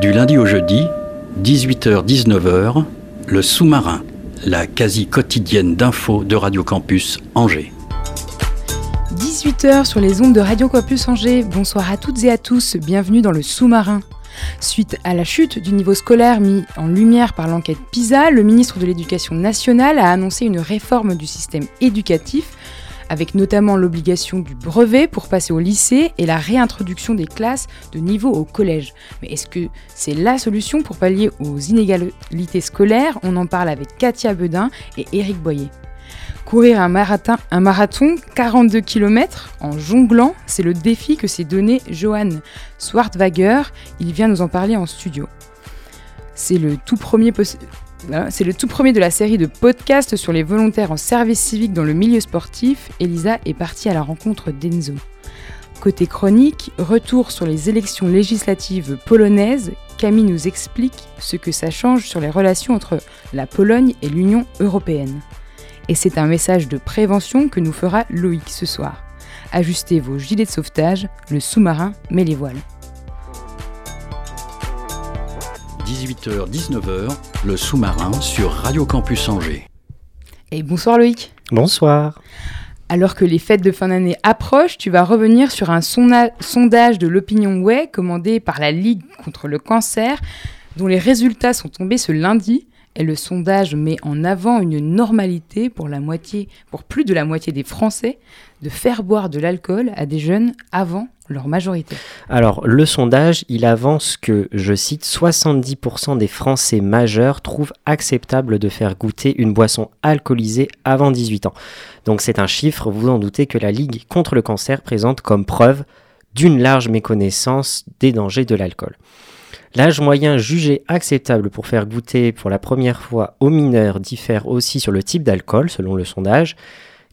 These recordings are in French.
Du lundi au jeudi, 18h-19h, le sous-marin, la quasi quotidienne d'infos de Radio Campus Angers. 18h sur les ondes de Radio Campus Angers. Bonsoir à toutes et à tous, bienvenue dans le sous-marin. Suite à la chute du niveau scolaire mis en lumière par l'enquête PISA, le ministre de l'Éducation nationale a annoncé une réforme du système éducatif, avec notamment l'obligation du brevet pour passer au lycée et la réintroduction des classes de niveau au collège. Mais est-ce que c'est la solution pour pallier aux inégalités scolaires? On en parle avec Katia Bedin et Éric Boyer. Courir un marathon, un marathon 42 km en jonglant, c'est le défi que s'est donné Johan Swartwager. Il vient nous en parler en studio. C'est le tout premier pos- voilà, c'est le tout premier de la série de podcasts sur les volontaires en service civique dans le milieu sportif. Elisa est partie à la rencontre d'Enzo. Côté chronique, retour sur les élections législatives polonaises. Camille nous explique ce que ça change sur les relations entre la Pologne et l'Union européenne. Et c'est un message de prévention que nous fera Loïc ce soir. Ajustez vos gilets de sauvetage, le sous-marin met les voiles. 18h-19h, le sous-marin sur Radio Campus Angers. Et bonsoir Loïc Bonsoir. Alors que les fêtes de fin d'année approchent, tu vas revenir sur un sondage de l'Opinion Way commandé par la Ligue contre le cancer, dont les résultats sont tombés ce lundi. Et le sondage met en avant une normalité pour la moitié, pour plus de la moitié des Français, de faire boire de l'alcool à des jeunes avant Alors, le sondage, il avance que, je cite, 70% des Français majeurs trouvent acceptable de faire goûter une boisson alcoolisée avant 18 ans. Donc c'est un chiffre, vous en doutez, que la Ligue contre le cancer présente comme preuve d'une large méconnaissance des dangers de l'alcool. L'âge moyen jugé acceptable pour faire goûter pour la première fois aux mineurs diffère aussi sur le type d'alcool, selon le sondage.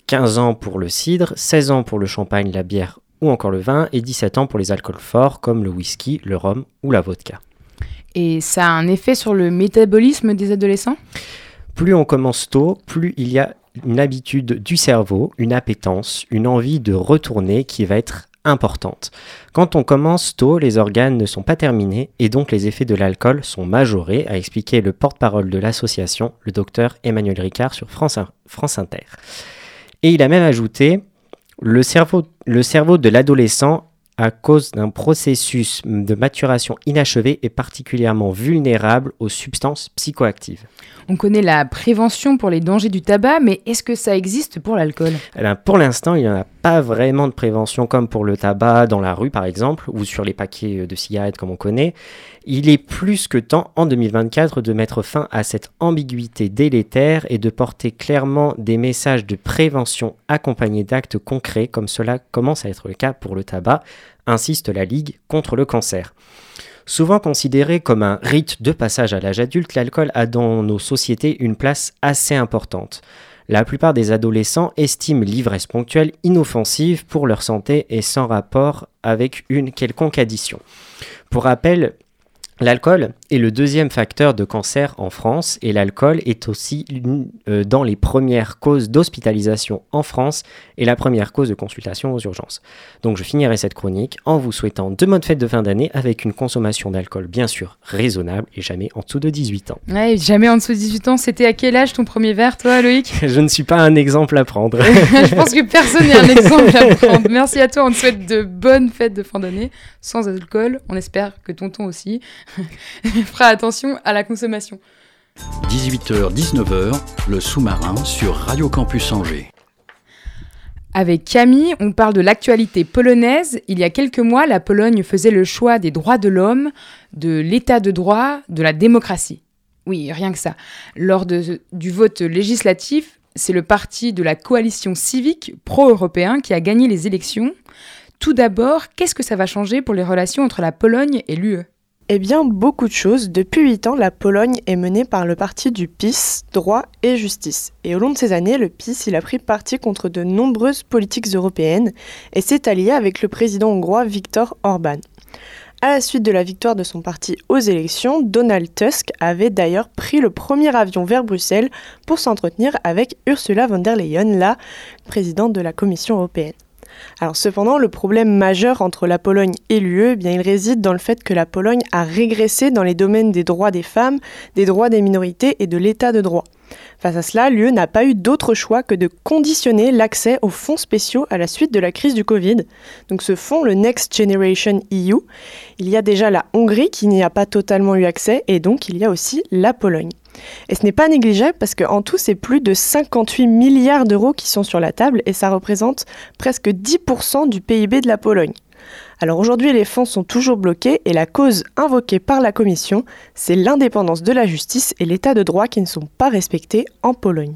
15 ans pour le cidre, 16 ans pour le champagne, la bière ou encore le vin, et 17 ans pour les alcools forts comme le whisky, le rhum ou la vodka. Et ça a un effet sur le métabolisme des adolescents? Plus on commence tôt, plus il y a une habitude du cerveau, une appétence, une envie de retourner qui va être importante. Quand on commence tôt, les organes ne sont pas terminés et donc les effets de l'alcool sont majorés, a expliqué le porte-parole de l'association, le docteur Emmanuel Ricard sur France, France Inter. Et il a même ajouté, le cerveau, le cerveau de l'adolescent, à cause d'un processus de maturation inachevé, est particulièrement vulnérable aux substances psychoactives. On connaît la prévention pour les dangers du tabac, mais est-ce que ça existe pour l'alcool? Eh bien, pour l'instant, il n'y en a pas vraiment de prévention comme pour le tabac dans la rue, par exemple, ou sur les paquets de cigarettes comme on connaît. Il est plus que temps, en 2024, de mettre fin à cette ambiguïté délétère et de porter clairement des messages de prévention accompagnés d'actes concrets, comme cela commence à être le cas pour le tabac, insiste la Ligue contre le cancer. Souvent considéré comme un rite de passage à l'âge adulte, l'alcool a dans nos sociétés une place assez importante. La plupart des adolescents estiment l'ivresse ponctuelle inoffensive pour leur santé et sans rapport avec une quelconque addition. Pour rappel, L'alcool est le deuxième facteur de cancer en France et l'alcool est aussi euh, dans les premières causes d'hospitalisation en France et la première cause de consultation aux urgences. Donc je finirai cette chronique en vous souhaitant de bonnes fêtes de fin d'année avec une consommation d'alcool bien sûr raisonnable et jamais en dessous de 18 ans. Ouais, jamais en dessous de 18 ans. C'était à quel âge ton premier verre, toi, Loïc? Je ne suis pas un exemple à prendre. Je pense que personne n'est un exemple à prendre. Merci à toi. On te souhaite de bonnes fêtes de fin d'année, sans alcool. On espère que tonton aussi fera attention à la consommation. 18h-19h, le sous-marin sur Radio Campus Angers. Avec Camille, on parle de l'actualité polonaise. Il y a quelques mois, la Pologne faisait le choix des droits de l'homme, de l'état de droit, de la démocratie. Oui, rien que ça. Lors de- du vote législatif, c'est le parti de la coalition civique pro-européen qui a gagné les élections. Tout d'abord, qu'est-ce que ça va changer pour les relations entre la Pologne et l'UE Eh bien, beaucoup de choses. Depuis 8 ans, la Pologne est menée par le parti du PiS, droit et justice. Et au long de ces années, le PiS a pris parti contre de nombreuses politiques européennes et s'est allié avec le président hongrois Viktor Orban. À la suite de la victoire de son parti aux élections, Donald Tusk avait d'ailleurs pris le premier avion vers Bruxelles pour s'entretenir avec Ursula von der Leyen, la présidente de la Commission européenne. Alors cependant, le problème majeur entre la Pologne et l'UE, eh bien, il réside dans le fait que la Pologne a régressé dans les domaines des droits des femmes, des droits des minorités et de l'état de droit. Face à cela, l'UE n'a pas eu d'autre choix que de conditionner l'accès aux fonds spéciaux à la suite de la crise du Covid. Donc ce fonds, le Next Generation EU, il y a déjà la Hongrie qui n'y a pas totalement eu accès et donc il y a aussi la Pologne. Et ce n'est pas négligeable parce qu'en tout, c'est plus de 58 milliards d'euros qui sont sur la table et ça représente presque 10% du PIB de la Pologne. Alors aujourd'hui, les fonds sont toujours bloqués et la cause invoquée par la Commission, c'est l'indépendance de la justice et l'état de droit qui ne sont pas respectés en Pologne.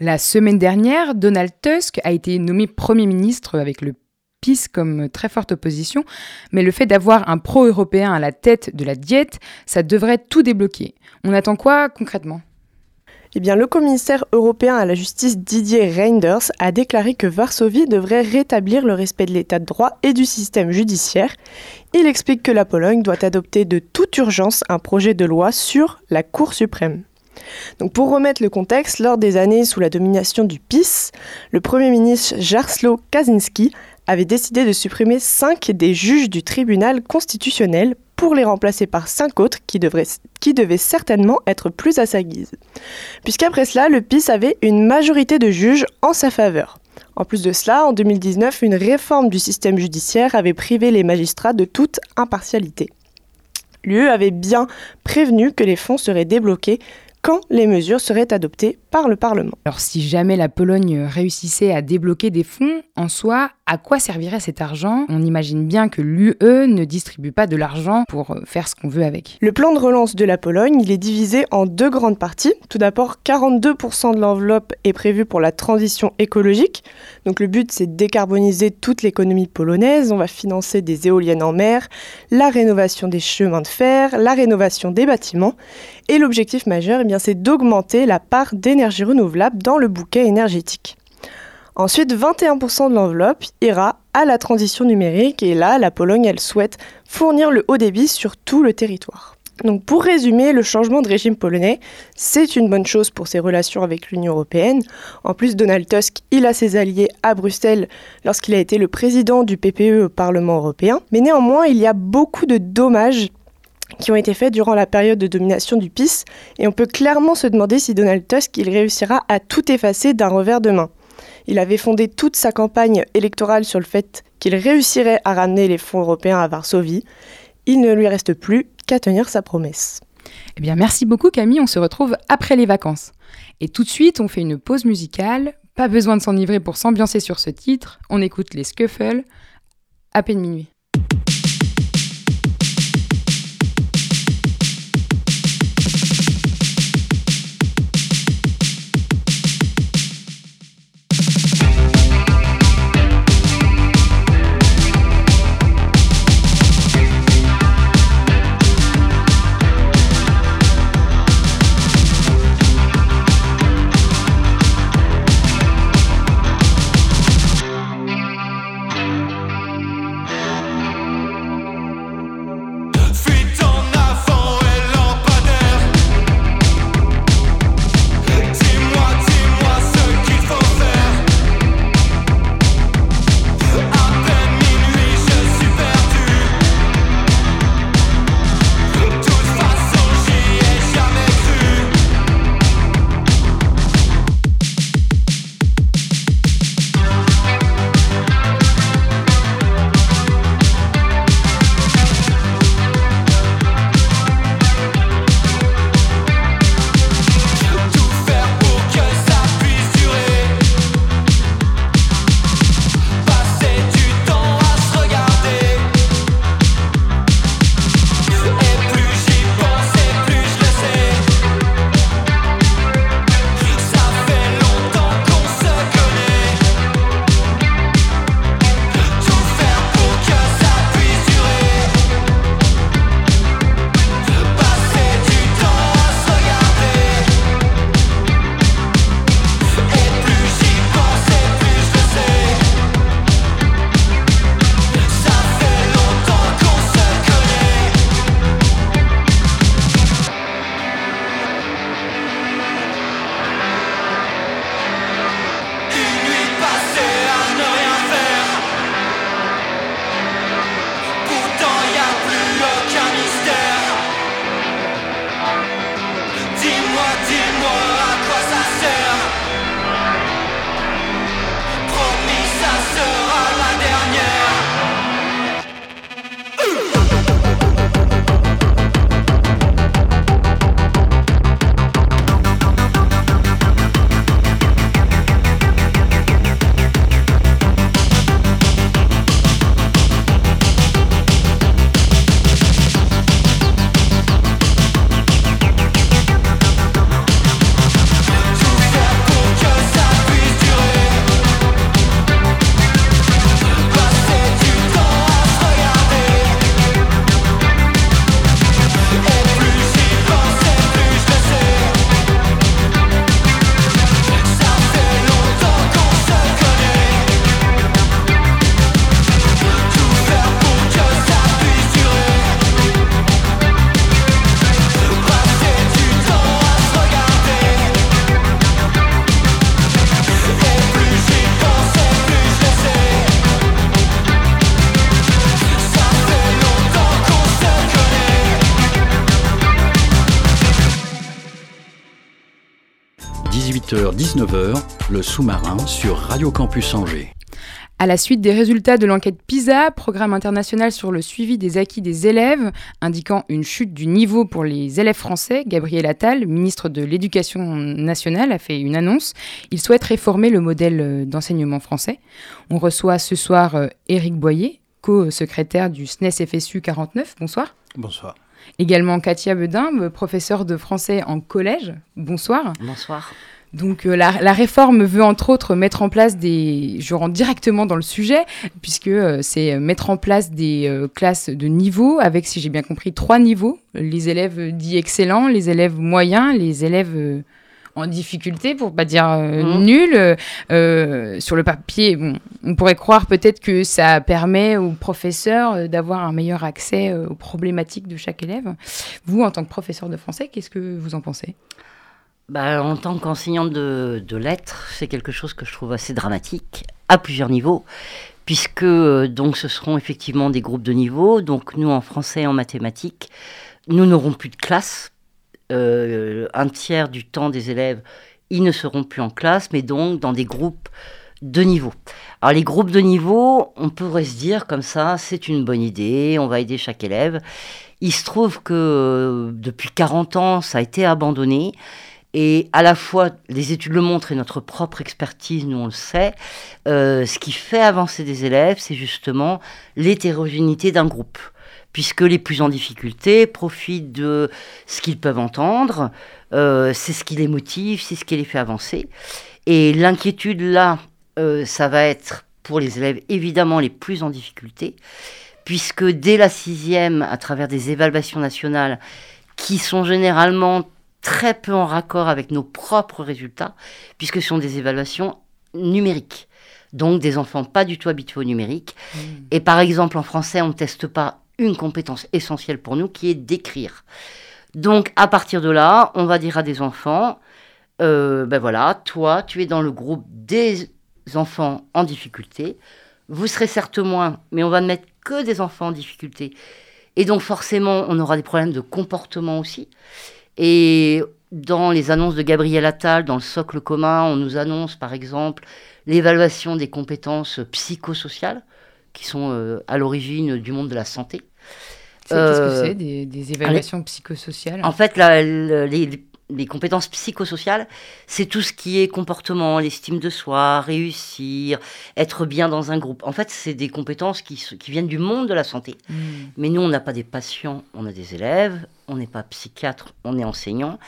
La semaine dernière, Donald Tusk a été nommé Premier ministre avec le Comme très forte opposition, mais le fait d'avoir un pro-européen à la tête de la diète, ça devrait tout débloquer. On attend quoi concrètement? Eh bien, le commissaire européen à la justice Didier Reinders a déclaré que Varsovie devrait rétablir le respect de l'état de droit et du système judiciaire. Il explique que la Pologne doit adopter de toute urgence un projet de loi sur la Cour suprême. Donc pour remettre le contexte, lors des années sous la domination du PiS, le Premier ministre Jarslo Kaczynski avait décidé de supprimer cinq des juges du tribunal constitutionnel pour les remplacer par cinq autres qui, qui devaient certainement être plus à sa guise. Puisqu'après cela, le PIS avait une majorité de juges en sa faveur. En plus de cela, en 2019, une réforme du système judiciaire avait privé les magistrats de toute impartialité. L'UE avait bien prévenu que les fonds seraient débloqués quand les mesures seraient adoptées par le Parlement. Alors si jamais la Pologne réussissait à débloquer des fonds, en soi, à quoi servirait cet argent? On imagine bien que l'UE ne distribue pas de l'argent pour faire ce qu'on veut avec. Le plan de relance de la Pologne, il est divisé en deux grandes parties. Tout d'abord, 42% de l'enveloppe est prévu pour la transition écologique. Donc le but, c'est de décarboniser toute l'économie polonaise. On va financer des éoliennes en mer, la rénovation des chemins de fer, la rénovation des bâtiments. Et l'objectif majeur, eh c'est d'augmenter la part d'énergie renouvelable dans le bouquet énergétique. Ensuite, 21% de l'enveloppe ira à la transition numérique et là, la Pologne, elle souhaite fournir le haut débit sur tout le territoire. Donc pour résumer, le changement de régime polonais, c'est une bonne chose pour ses relations avec l'Union européenne. En plus, Donald Tusk, il a ses alliés à Bruxelles lorsqu'il a été le président du PPE au Parlement européen. Mais néanmoins, il y a beaucoup de dommages qui ont été faits durant la période de domination du PIS et on peut clairement se demander si Donald Tusk il réussira à tout effacer d'un revers de main. Il avait fondé toute sa campagne électorale sur le fait qu'il réussirait à ramener les fonds européens à Varsovie. Il ne lui reste plus qu'à tenir sa promesse. Eh bien, merci beaucoup Camille, on se retrouve après les vacances. Et tout de suite, on fait une pause musicale. Pas besoin de s'enivrer pour s'ambiancer sur ce titre. On écoute les Scuffles à peine minuit. Sous-marin sur Radio Campus Angers. À la suite des résultats de l'enquête PISA, programme international sur le suivi des acquis des élèves, indiquant une chute du niveau pour les élèves français, Gabriel Attal, ministre de l'Éducation nationale, a fait une annonce. Il souhaite réformer le modèle euh, d'enseignement français. On reçoit ce soir euh, Éric Boyer, co-secrétaire du SNES FSU 49. Bonsoir. Bonsoir. Également Katia Bedin, professeure de français en collège. Bonsoir. Bonsoir. Donc euh, la, la, réforme veut entre autres mettre en place des... Je rentre directement dans le sujet, puisque euh, c'est mettre en place des euh, classes de niveau, avec, si j'ai bien compris, trois niveaux. Les élèves dits excellents, les élèves moyens, les élèves en difficulté, pour pas dire mmh. nuls. sur le papier, bon, on pourrait croire peut-être que ça permet aux professeurs d'avoir un meilleur accès aux problématiques de chaque élève. Vous, en tant que professeur de français, qu'est-ce que vous en pensez? Bah, en tant qu'enseignante de, lettres, c'est quelque chose que je trouve assez dramatique, à plusieurs niveaux, puisque donc ce seront effectivement des groupes de niveau. Donc nous, en français et en mathématiques, nous n'aurons plus de classe. Euh, un tiers du temps des élèves, ils ne seront plus en classe, mais donc dans des groupes de niveau. Alors les groupes de niveau, on pourrait se dire comme ça, c'est une bonne idée, on va aider chaque élève. Il se trouve que euh, depuis 40 ans, ça a été abandonné. Et à la fois, les études le montrent et notre propre expertise, nous le sait, euh, ce qui fait avancer des élèves, c'est justement l'hétérogénéité d'un groupe. Puisque les plus en difficulté profitent de ce qu'ils peuvent entendre, euh, c'est ce qui les motive, c'est ce qui les fait avancer. Et l'inquiétude là, euh, ça va être pour les élèves évidemment les plus en difficulté, puisque dès la sixième, à travers des évaluations nationales, qui sont généralement très peu en raccord avec nos propres résultats, puisque ce sont des évaluations numériques. Donc des enfants pas du tout habitués au numérique. Mmh. Et par exemple, en français, on ne teste pas une compétence essentielle pour nous, qui est d'écrire. Donc à partir de là, on va dire à des enfants, euh, ben voilà, toi, tu es dans le groupe des enfants en difficulté. Vous serez certes moins, mais on va ne mettre que des enfants en difficulté. Et donc forcément, on aura des problèmes de comportement aussi. Et dans les annonces de Gabriel Attal, dans le socle commun, on nous annonce par exemple l'évaluation des compétences psychosociales qui sont euh, à l'origine du monde de la santé. Qu'est-ce que euh, c'est des, des, évaluations psychosociales? En fait, la, les, les compétences psychosociales, c'est tout ce qui est comportement, l'estime de soi, réussir, être bien dans un groupe. En fait, c'est des compétences qui, qui, viennent du monde de la santé. Mm. Mais nous, on n'a pas des patients, on a des élèves, on n'est pas psychiatre, on est enseignant.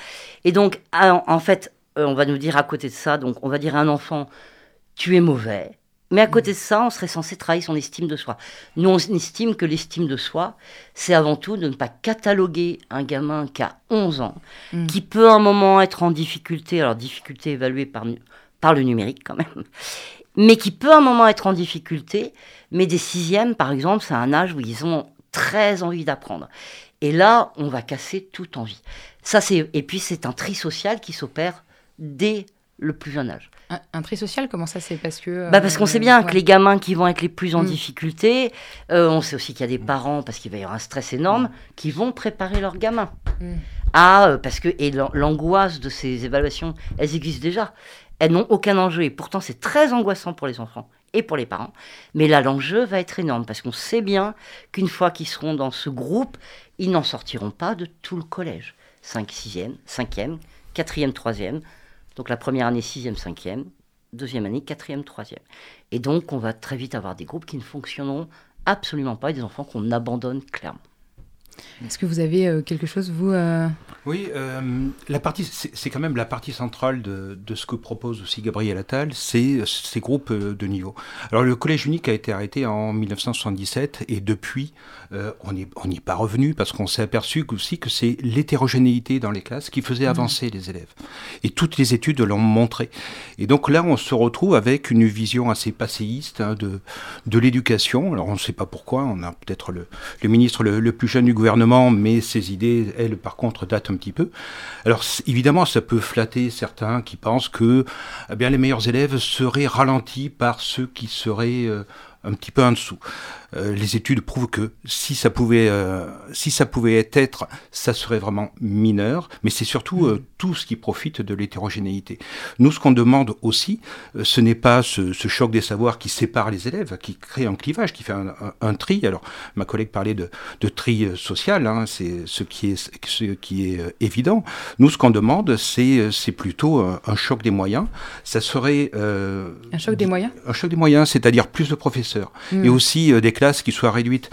Et donc, en fait, euh, on va nous dire à côté de ça, donc on va dire à un enfant, tu es mauvais, mais à mm. côté de ça, on serait censé travailler son estime de soi. Nous, on estime que l'estime de soi, c'est avant tout de ne pas cataloguer un gamin qui a 11 ans, mm. qui peut à un moment être en difficulté, alors difficulté évaluée par, par le numérique quand même, mais qui peut à un moment être en difficulté, mais des sixièmes, par exemple, c'est un âge où ils ont très envie d'apprendre. Et là, on va casser toute envie. Ça, c'est et puis c'est un tri social qui s'opère dès le plus jeune âge. Un, tri social, comment ça c'est Parce que bah parce qu'on sait bien que les gamins qui vont être les plus en mm. difficulté, euh, on sait aussi qu'il y a des parents parce qu'il va y avoir un stress énorme mm. qui vont préparer leurs gamins. Mm. Ah, euh, parce que et l'angoisse de ces évaluations, elles existent déjà. Elles n'ont aucun enjeu et pourtant c'est très angoissant pour les enfants et pour les parents. Mais là, l'enjeu va être énorme parce qu'on sait bien qu'une fois qu'ils seront dans ce groupe, ils n'en sortiront pas de tout le collège. 5, 6e, 5e, 4e, 3e, donc la première année, sixième, cinquième, deuxième année, quatrième, troisième. Et donc on va très vite avoir des groupes qui ne fonctionneront absolument pas et des enfants qu'on abandonne clairement. Est-ce que vous avez euh, quelque chose, vous euh, Oui, euh, la partie, c'est quand même la partie centrale de, de, ce que propose aussi Gabriel Attal, c'est ces groupes de niveau. Alors le collège unique a été arrêté en 1977 et depuis, on n'y on est pas revenu parce qu'on s'est aperçu aussi que c'est l'hétérogénéité dans les classes qui faisait mmh. avancer les élèves. Et toutes les études l'ont montré. Et donc là, on se retrouve avec une vision assez passéiste hein, de, de l'éducation. Alors on ne sait pas pourquoi, on a peut-être le, le ministre le, le plus jeune du gouvernement mais ces idées, elles, par contre, datent un petit peu. Alors, évidemment, ça peut flatter certains qui pensent que eh bien, les meilleurs élèves seraient ralentis par ceux qui seraient euh, un petit peu en dessous. Euh, les études prouvent que si ça pouvait, euh, si ça pouvait être, ça serait vraiment mineur, mais c'est surtout euh, tout ce qui profite de l'hétérogénéité. Nous, ce qu'on demande aussi, ce n'est pas ce, choc des savoirs qui sépare les élèves, qui crée un clivage, qui fait un, tri. Alors, ma collègue parlait de, tri social, hein, c'est ce qui est, ce qui est évident. Nous, ce qu'on demande, c'est, c'est plutôt un, choc des moyens. Ça serait un choc des moyens? Un choc des moyens, c'est-à-dire plus de professeurs hmm. et aussi des classes qui soient réduites.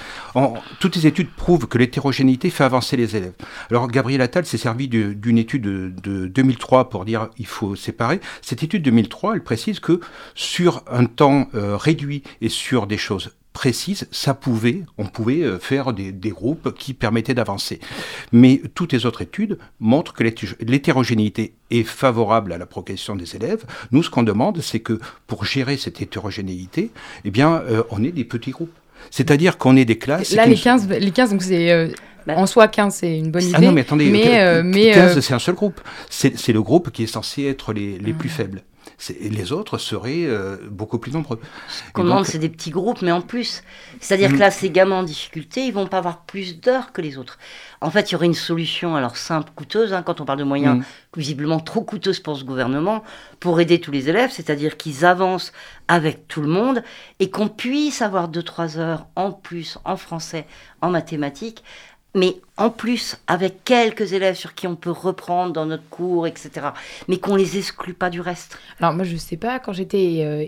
toutes les études prouvent que l'hétérogénéité fait avancer les élèves. Alors Gabriel Attal s'est servi d'une étude de, 2003 pour dire il faut séparer. Cette étude 2003, elle précise que sur un temps euh, réduit et sur des choses précises, ça pouvait, on pouvait euh, faire des, groupes qui permettaient d'avancer. Mais toutes les autres études montrent que l'hétérogénéité est favorable à la progression des élèves. Nous, ce qu'on demande, c'est que pour gérer cette hétérogénéité, eh bien, euh, on ait des petits groupes. C'est-à-dire qu'on est des classes. Là, les 15, les 15, donc c'est. Euh, bah. En soi, 15, c'est une bonne idée. Ah non, mais attendez, mais, 15, euh, c'est un seul groupe. C'est le groupe qui est censé être les, les plus ah. faibles les autres seraient euh, beaucoup plus nombreux. Comment c'est des petits groupes, mais en plus. C'est-à-dire que là, ces gamins en difficulté, ils vont pas avoir plus d'heures que les autres. En fait, il y aurait une solution, alors simple, coûteuse, hein, quand on parle de moyens mm. visiblement trop coûteuses pour ce gouvernement, pour aider tous les élèves, c'est-à-dire qu'ils avancent avec tout le monde et qu'on puisse avoir 2-3 heures en plus en français, en mathématiques, mais en plus avec quelques élèves sur qui on peut reprendre dans notre cours, etc. Mais qu'on les exclut pas du reste. Alors moi je sais pas, quand j'étais euh,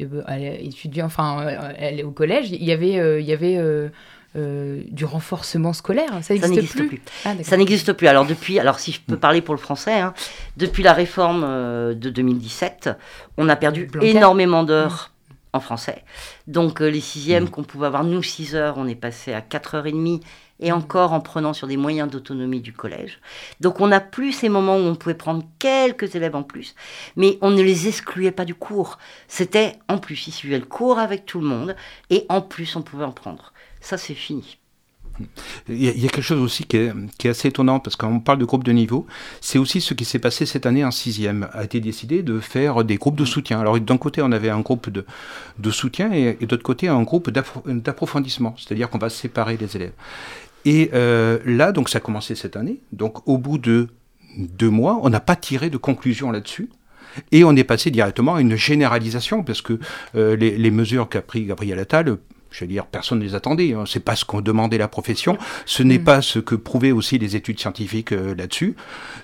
euh étudiant, enfin euh, au collège, il y avait, euh, il y avait du renforcement scolaire. Ça n'existe plus. Ah, ça n'existe plus. Alors depuis, alors si je peux parler pour le français, hein, depuis la réforme de 2017, on a perdu énormément d'heures en français. Donc les sixièmes mmh. qu'on pouvait avoir nous 6 heures, on est passé à 4h30 et encore en prenant sur des moyens d'autonomie du collège. Donc on n'a plus ces moments où on pouvait prendre quelques élèves en plus, mais on ne les excluait pas du cours. C'était en plus, ils suivaient le cours avec tout le monde, et en plus on pouvait en prendre. Ça c'est fini. Il y, a, quelque chose aussi qui est, assez étonnant, parce qu'on parle de groupe de niveau, c'est aussi ce qui s'est passé cette année en sixième. A été décidé de faire des groupes de soutien. Alors d'un côté, on avait un groupe de, de soutien et, et d'autre côté, un groupe d'approfondissement, c'est-à-dire qu'on va séparer les élèves. Et euh, là, donc ça a commencé cette année. Donc au bout de deux mois, on n'a pas tiré de conclusion là-dessus. Et on est passé directement à une généralisation, parce que euh, les, les, mesures qu'a pris Gabriel Attal je veux dire, personne ne les attendait. Hein. C'est pas ce qu'on demandait la profession. Ce n'est mm. pas ce que prouvaient aussi les études scientifiques euh, là-dessus.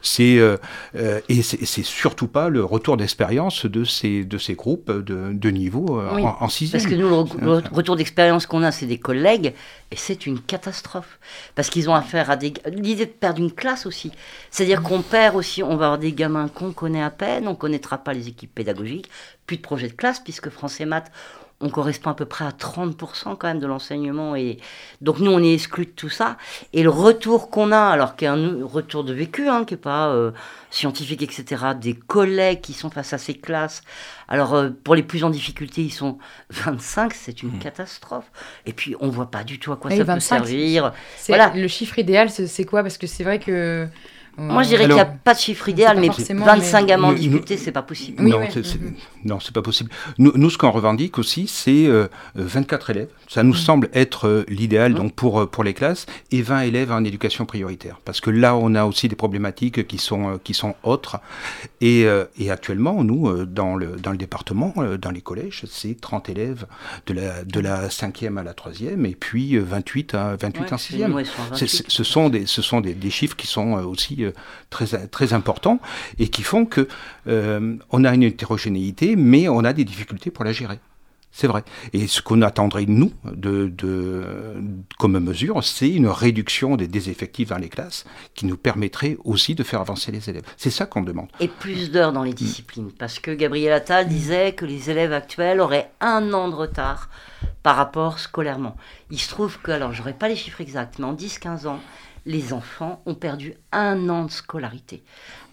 C'est euh, euh, et c'est surtout pas le retour d'expérience de ces de ces groupes de, de niveau en, sixième. Parce que nous, le, retour d'expérience qu'on a, c'est des collègues, et c'est une catastrophe. Parce qu'ils ont affaire à des l'idée de perdre une classe aussi. C'est-à-dire qu'on perd aussi, on va avoir des gamins qu'on connaît à peine, on connaîtra pas les équipes pédagogiques, plus de projet de classe puisque français maths on correspond à peu près à 30% quand même de l'enseignement. Et donc nous, on est exclus de tout ça. Et le retour qu'on a, alors qu'il y a un retour de vécu, hein, qui n'est pas euh, scientifique, etc., des collègues qui sont face à ces classes. Alors euh, pour les plus en difficulté, ils sont 25, c'est une mmh. catastrophe. Et puis on voit pas du tout à quoi ça peut servir. Voilà. Le chiffre idéal, c'est quoi? Parce que c'est vrai que moi, je dirais qu'il n'y a pas de chiffre idéal, mais 25 gamins en difficulté, c'est pas possible. non, non, c'est pas possible. Nous, nous ce qu'on revendique aussi, c'est 24 euh, élèves. Ça nous mm. semble être euh, l'idéal donc pour, euh, pour les classes et 20 élèves en éducation prioritaire. Parce que là, on a aussi des problématiques qui sont, qui sont autres. Et, et actuellement, nous, dans le, dans le département, dans les collèges, c'est 30 élèves de la, de la 5e à la 3e et puis 28 à 28 en 6e. ce sont, des, ce sont des, des chiffres qui sont aussi très, très importants et qui font que euh, on a une hétérogénéité, mais on a des difficultés pour la gérer. C'est vrai. Et ce qu'on attendrait, nous, de, de, comme mesure, c'est une réduction des, des, effectifs dans les classes qui nous permettrait aussi de faire avancer les élèves. C'est ça qu'on demande. Et plus d'heures dans les disciplines. Parce que Gabriel Attal disait que les élèves actuels auraient un an de retard par rapport scolairement. Il se trouve que, alors, j'aurais pas les chiffres exacts, mais en 10-15 ans, les enfants ont perdu un an de scolarité.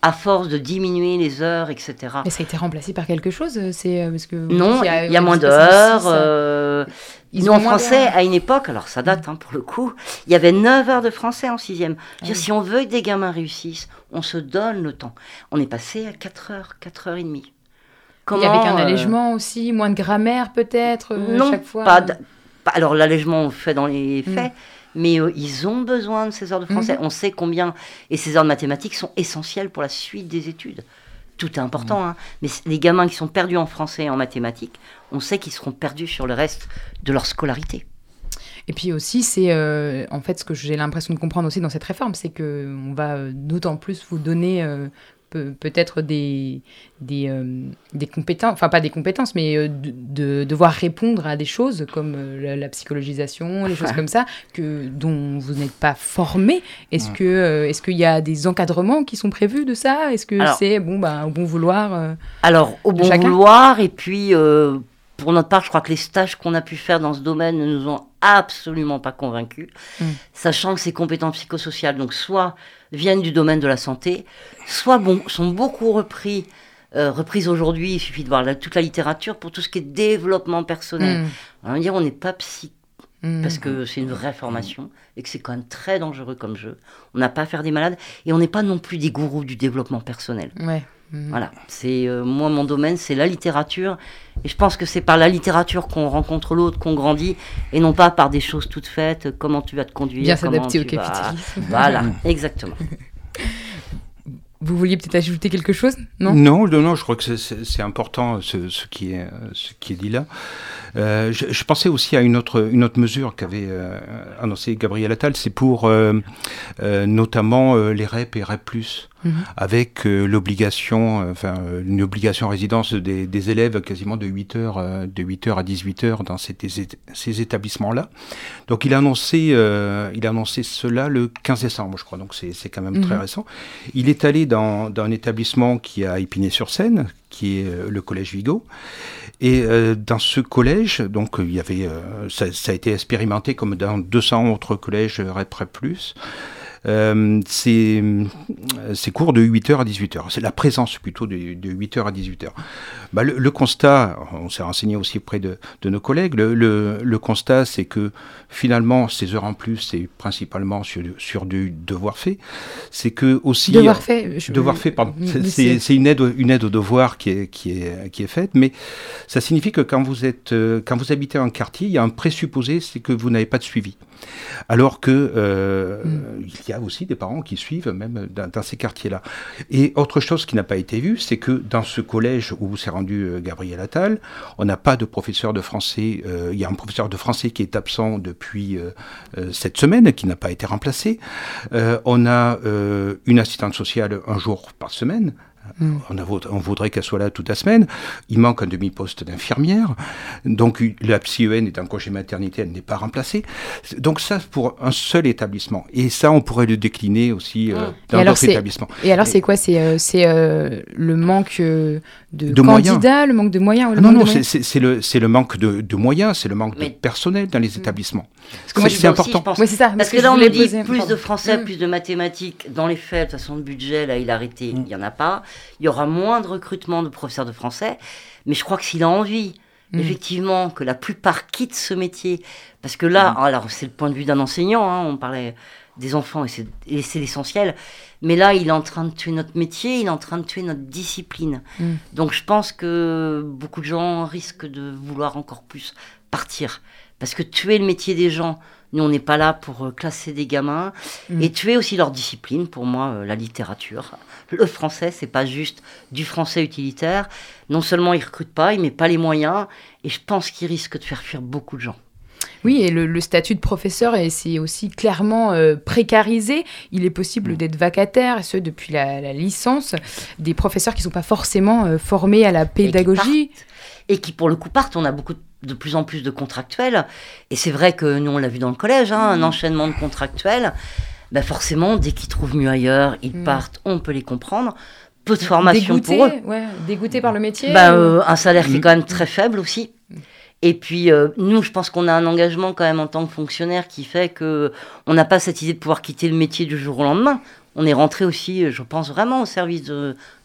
À force de diminuer les heures, etc. Mais ça a été remplacé par quelque chose euh, C'est euh, parce que non, il y a, moins d'heures. Euh, ils ont français, à une époque, alors ça date hein, pour le coup, il y avait 9 heures de français en sixième. Ah si on veut que des gamins réussissent, on se donne le temps. On est passé à 4 heures, 4 heures et demie. comment. Et avec un euh, allègement aussi, moins de grammaire peut-être euh, non, chaque fois. pas- alors l'allègement on fait dans les Mm. faits, mais euh, ils ont besoin de ces heures de français. Mhm. On sait combien, et ces heures de mathématiques sont essentielles pour la suite des études. Tout est important, Mm. hein. mais les gamins qui sont perdus en français et en mathématiques, on sait qu'ils seront perdus sur le reste de leur scolarité. Et puis aussi, c'est euh, en fait ce que j'ai l'impression de comprendre aussi dans cette réforme, c'est que on va euh, d'autant plus vous donner euh, peut-être des des, euh, des compétences, enfin pas des compétences, mais euh, de, de devoir répondre à des choses comme euh, la, la psychologisation, les choses comme ça, que dont vous n'êtes pas formé. Est-ce que euh, est-ce qu'il y a des encadrements qui sont prévus de ça? Est-ce que c'est bon bah au bon vouloir Alors, au bon vouloir, et puis pour notre part, je crois que les stages qu'on a pu faire dans ce domaine ne nous ont absolument pas convaincus, Mm. sachant que ces compétences psychosociales, donc soit viennent du domaine de la santé, soit bon, sont beaucoup repris. euh, reprises aujourd'hui, il suffit de voir la- toute la littérature pour tout ce qui est développement personnel. hmm, On va dire, on n'est pas psy hmm. parce que c'est une vraie formation et que c'est quand même très dangereux comme jeu. On n'a pas à faire des malades et on n'est pas non plus des gourous du développement personnel. ouais. Hmm. Voilà, c'est euh, moi mon domaine, c'est la littérature, et je pense que c'est par la littérature qu'on rencontre l'autre, qu'on grandit, et non pas par des choses toutes faites. euh, Comment tu vas te conduire, Bien s'adapter au vas- capitalisme. Voilà, exactement. Vous vouliez peut-être ajouter quelque chose Non? Non, non, je crois que c'est- important ce, ce qui est, ce qui est dit là. Euh, je, je pensais aussi à une autre, une autre mesure qu'avait euh, annoncé Gabriel Attal, c'est pour euh, euh, notamment les REP et REP+, Mhm. avec l'obligation, enfin une obligation résidence des, des élèves quasiment de 8h, de 8h à 18h dans ces, ces établissements-là. Donc il a annoncé, il a annoncé cela le 15 décembre, je crois, donc c'est quand même très Mhm. récent. Il est allé dans, dans un établissement qui à Épinay-sur-Seine, qui est euh, le collège Vigo. Et euh, dans ce collège, donc il y avait, euh, ça, a été expérimenté comme dans 200 autres collèges REP Plus. Euh, c'est euh, c'est cours de 8h à 18h. C'est la présence plutôt de, de 8h à 18h. Bah, le, le constat, on s'est renseigné aussi auprès de, de nos collègues, le, le, le constat c'est que finalement ces heures en plus, c'est principalement sur, sur du devoir fait. C'est que aussi... Devoir fait. je- Devoir fait, pardon. C'est- une aide, au- une aide au devoir qui est, qui, est, qui est faite, mais ça signifie que quand vous, êtes, euh, quand vous habitez un quartier, il y a un présupposé, c'est que vous n'avez pas de suivi. Alors que euh, Mm. il y a aussi des parents qui suivent même dans, ces quartiers-là. Et autre chose qui n'a pas été vue, c'est que dans ce collège où s'est rendu euh, Gabriel Attal, on n'a pas de professeur de français. euh, il y a un professeur de français qui est absent depuis euh, cette semaine, qui n'a pas été remplacé. On a une assistante sociale un jour par semaine. Mm. On, a vaud- on voudrait qu'elle soit là toute la semaine. Il manque un demi-poste d'infirmière. Donc la psy-EN est en congé maternité, elle n'est pas remplacée. C'est- Donc ça, pour un seul établissement. Et ça, on pourrait le décliner aussi euh, Mm. dans Et alors, d'autres c'est- établissements. Et alors, c'est quoi? C'est euh, euh, le manque de, De moyens. candidats, le manque de moyens le Non, non, c'est le, manque de, de moyens, c'est le manque Mais- de personnel dans les Mm. établissements. C'est- aussi, important. pense- Oui, c'est ça. Parce ce que là, on nous dit plus de français, Mm. plus de mathématiques. Dans les faits, de toute façon, le budget, là, il a arrêté, il n'y en a pas. Il y aura moins de recrutement de professeurs de français. Mais je crois que s'il a envie, Mm. effectivement, que la plupart quittent ce métier, parce que là, Mm. alors c'est le point de vue d'un enseignant, hein, on parlait des enfants et c'est l'essentiel. Mais là, il est en train de tuer notre métier, il est en train de tuer notre discipline. Mm. Donc je pense que beaucoup de gens risquent de vouloir encore plus partir. Parce que tuer le métier des gens, nous on n'est pas là pour euh, classer des gamins, et tuer aussi leur discipline, pour moi, euh, la littérature. Le français, c'est pas juste du français utilitaire. Non seulement il recrute pas, il met pas les moyens, et je pense qu'il risque de faire fuir beaucoup de gens. Oui, et le, le statut de professeur, c'est aussi clairement euh, précarisé. Il est possible Mm. d'être vacataire, et ce depuis la, la licence, des professeurs qui ne sont pas forcément euh, formés à la pédagogie. et qui pour le coup partent. On a beaucoup de plus en plus de contractuels. Et c'est vrai que nous, on l'a vu dans le collège, hein, un enchaînement de contractuels. Ben forcément, dès qu'ils trouvent mieux ailleurs, ils Mm. partent, on peut les comprendre. Peu de formation dégoûtés, pour eux. ouais, dégoûtés par le métier. Bah, ou- euh, un salaire qui est Mm. quand même très faible aussi. Et puis, euh, nous, je pense qu'on a un engagement quand même en tant que fonctionnaire qui fait que on n'a pas cette idée de pouvoir quitter le métier du jour au lendemain. On est rentré aussi, je pense, vraiment au service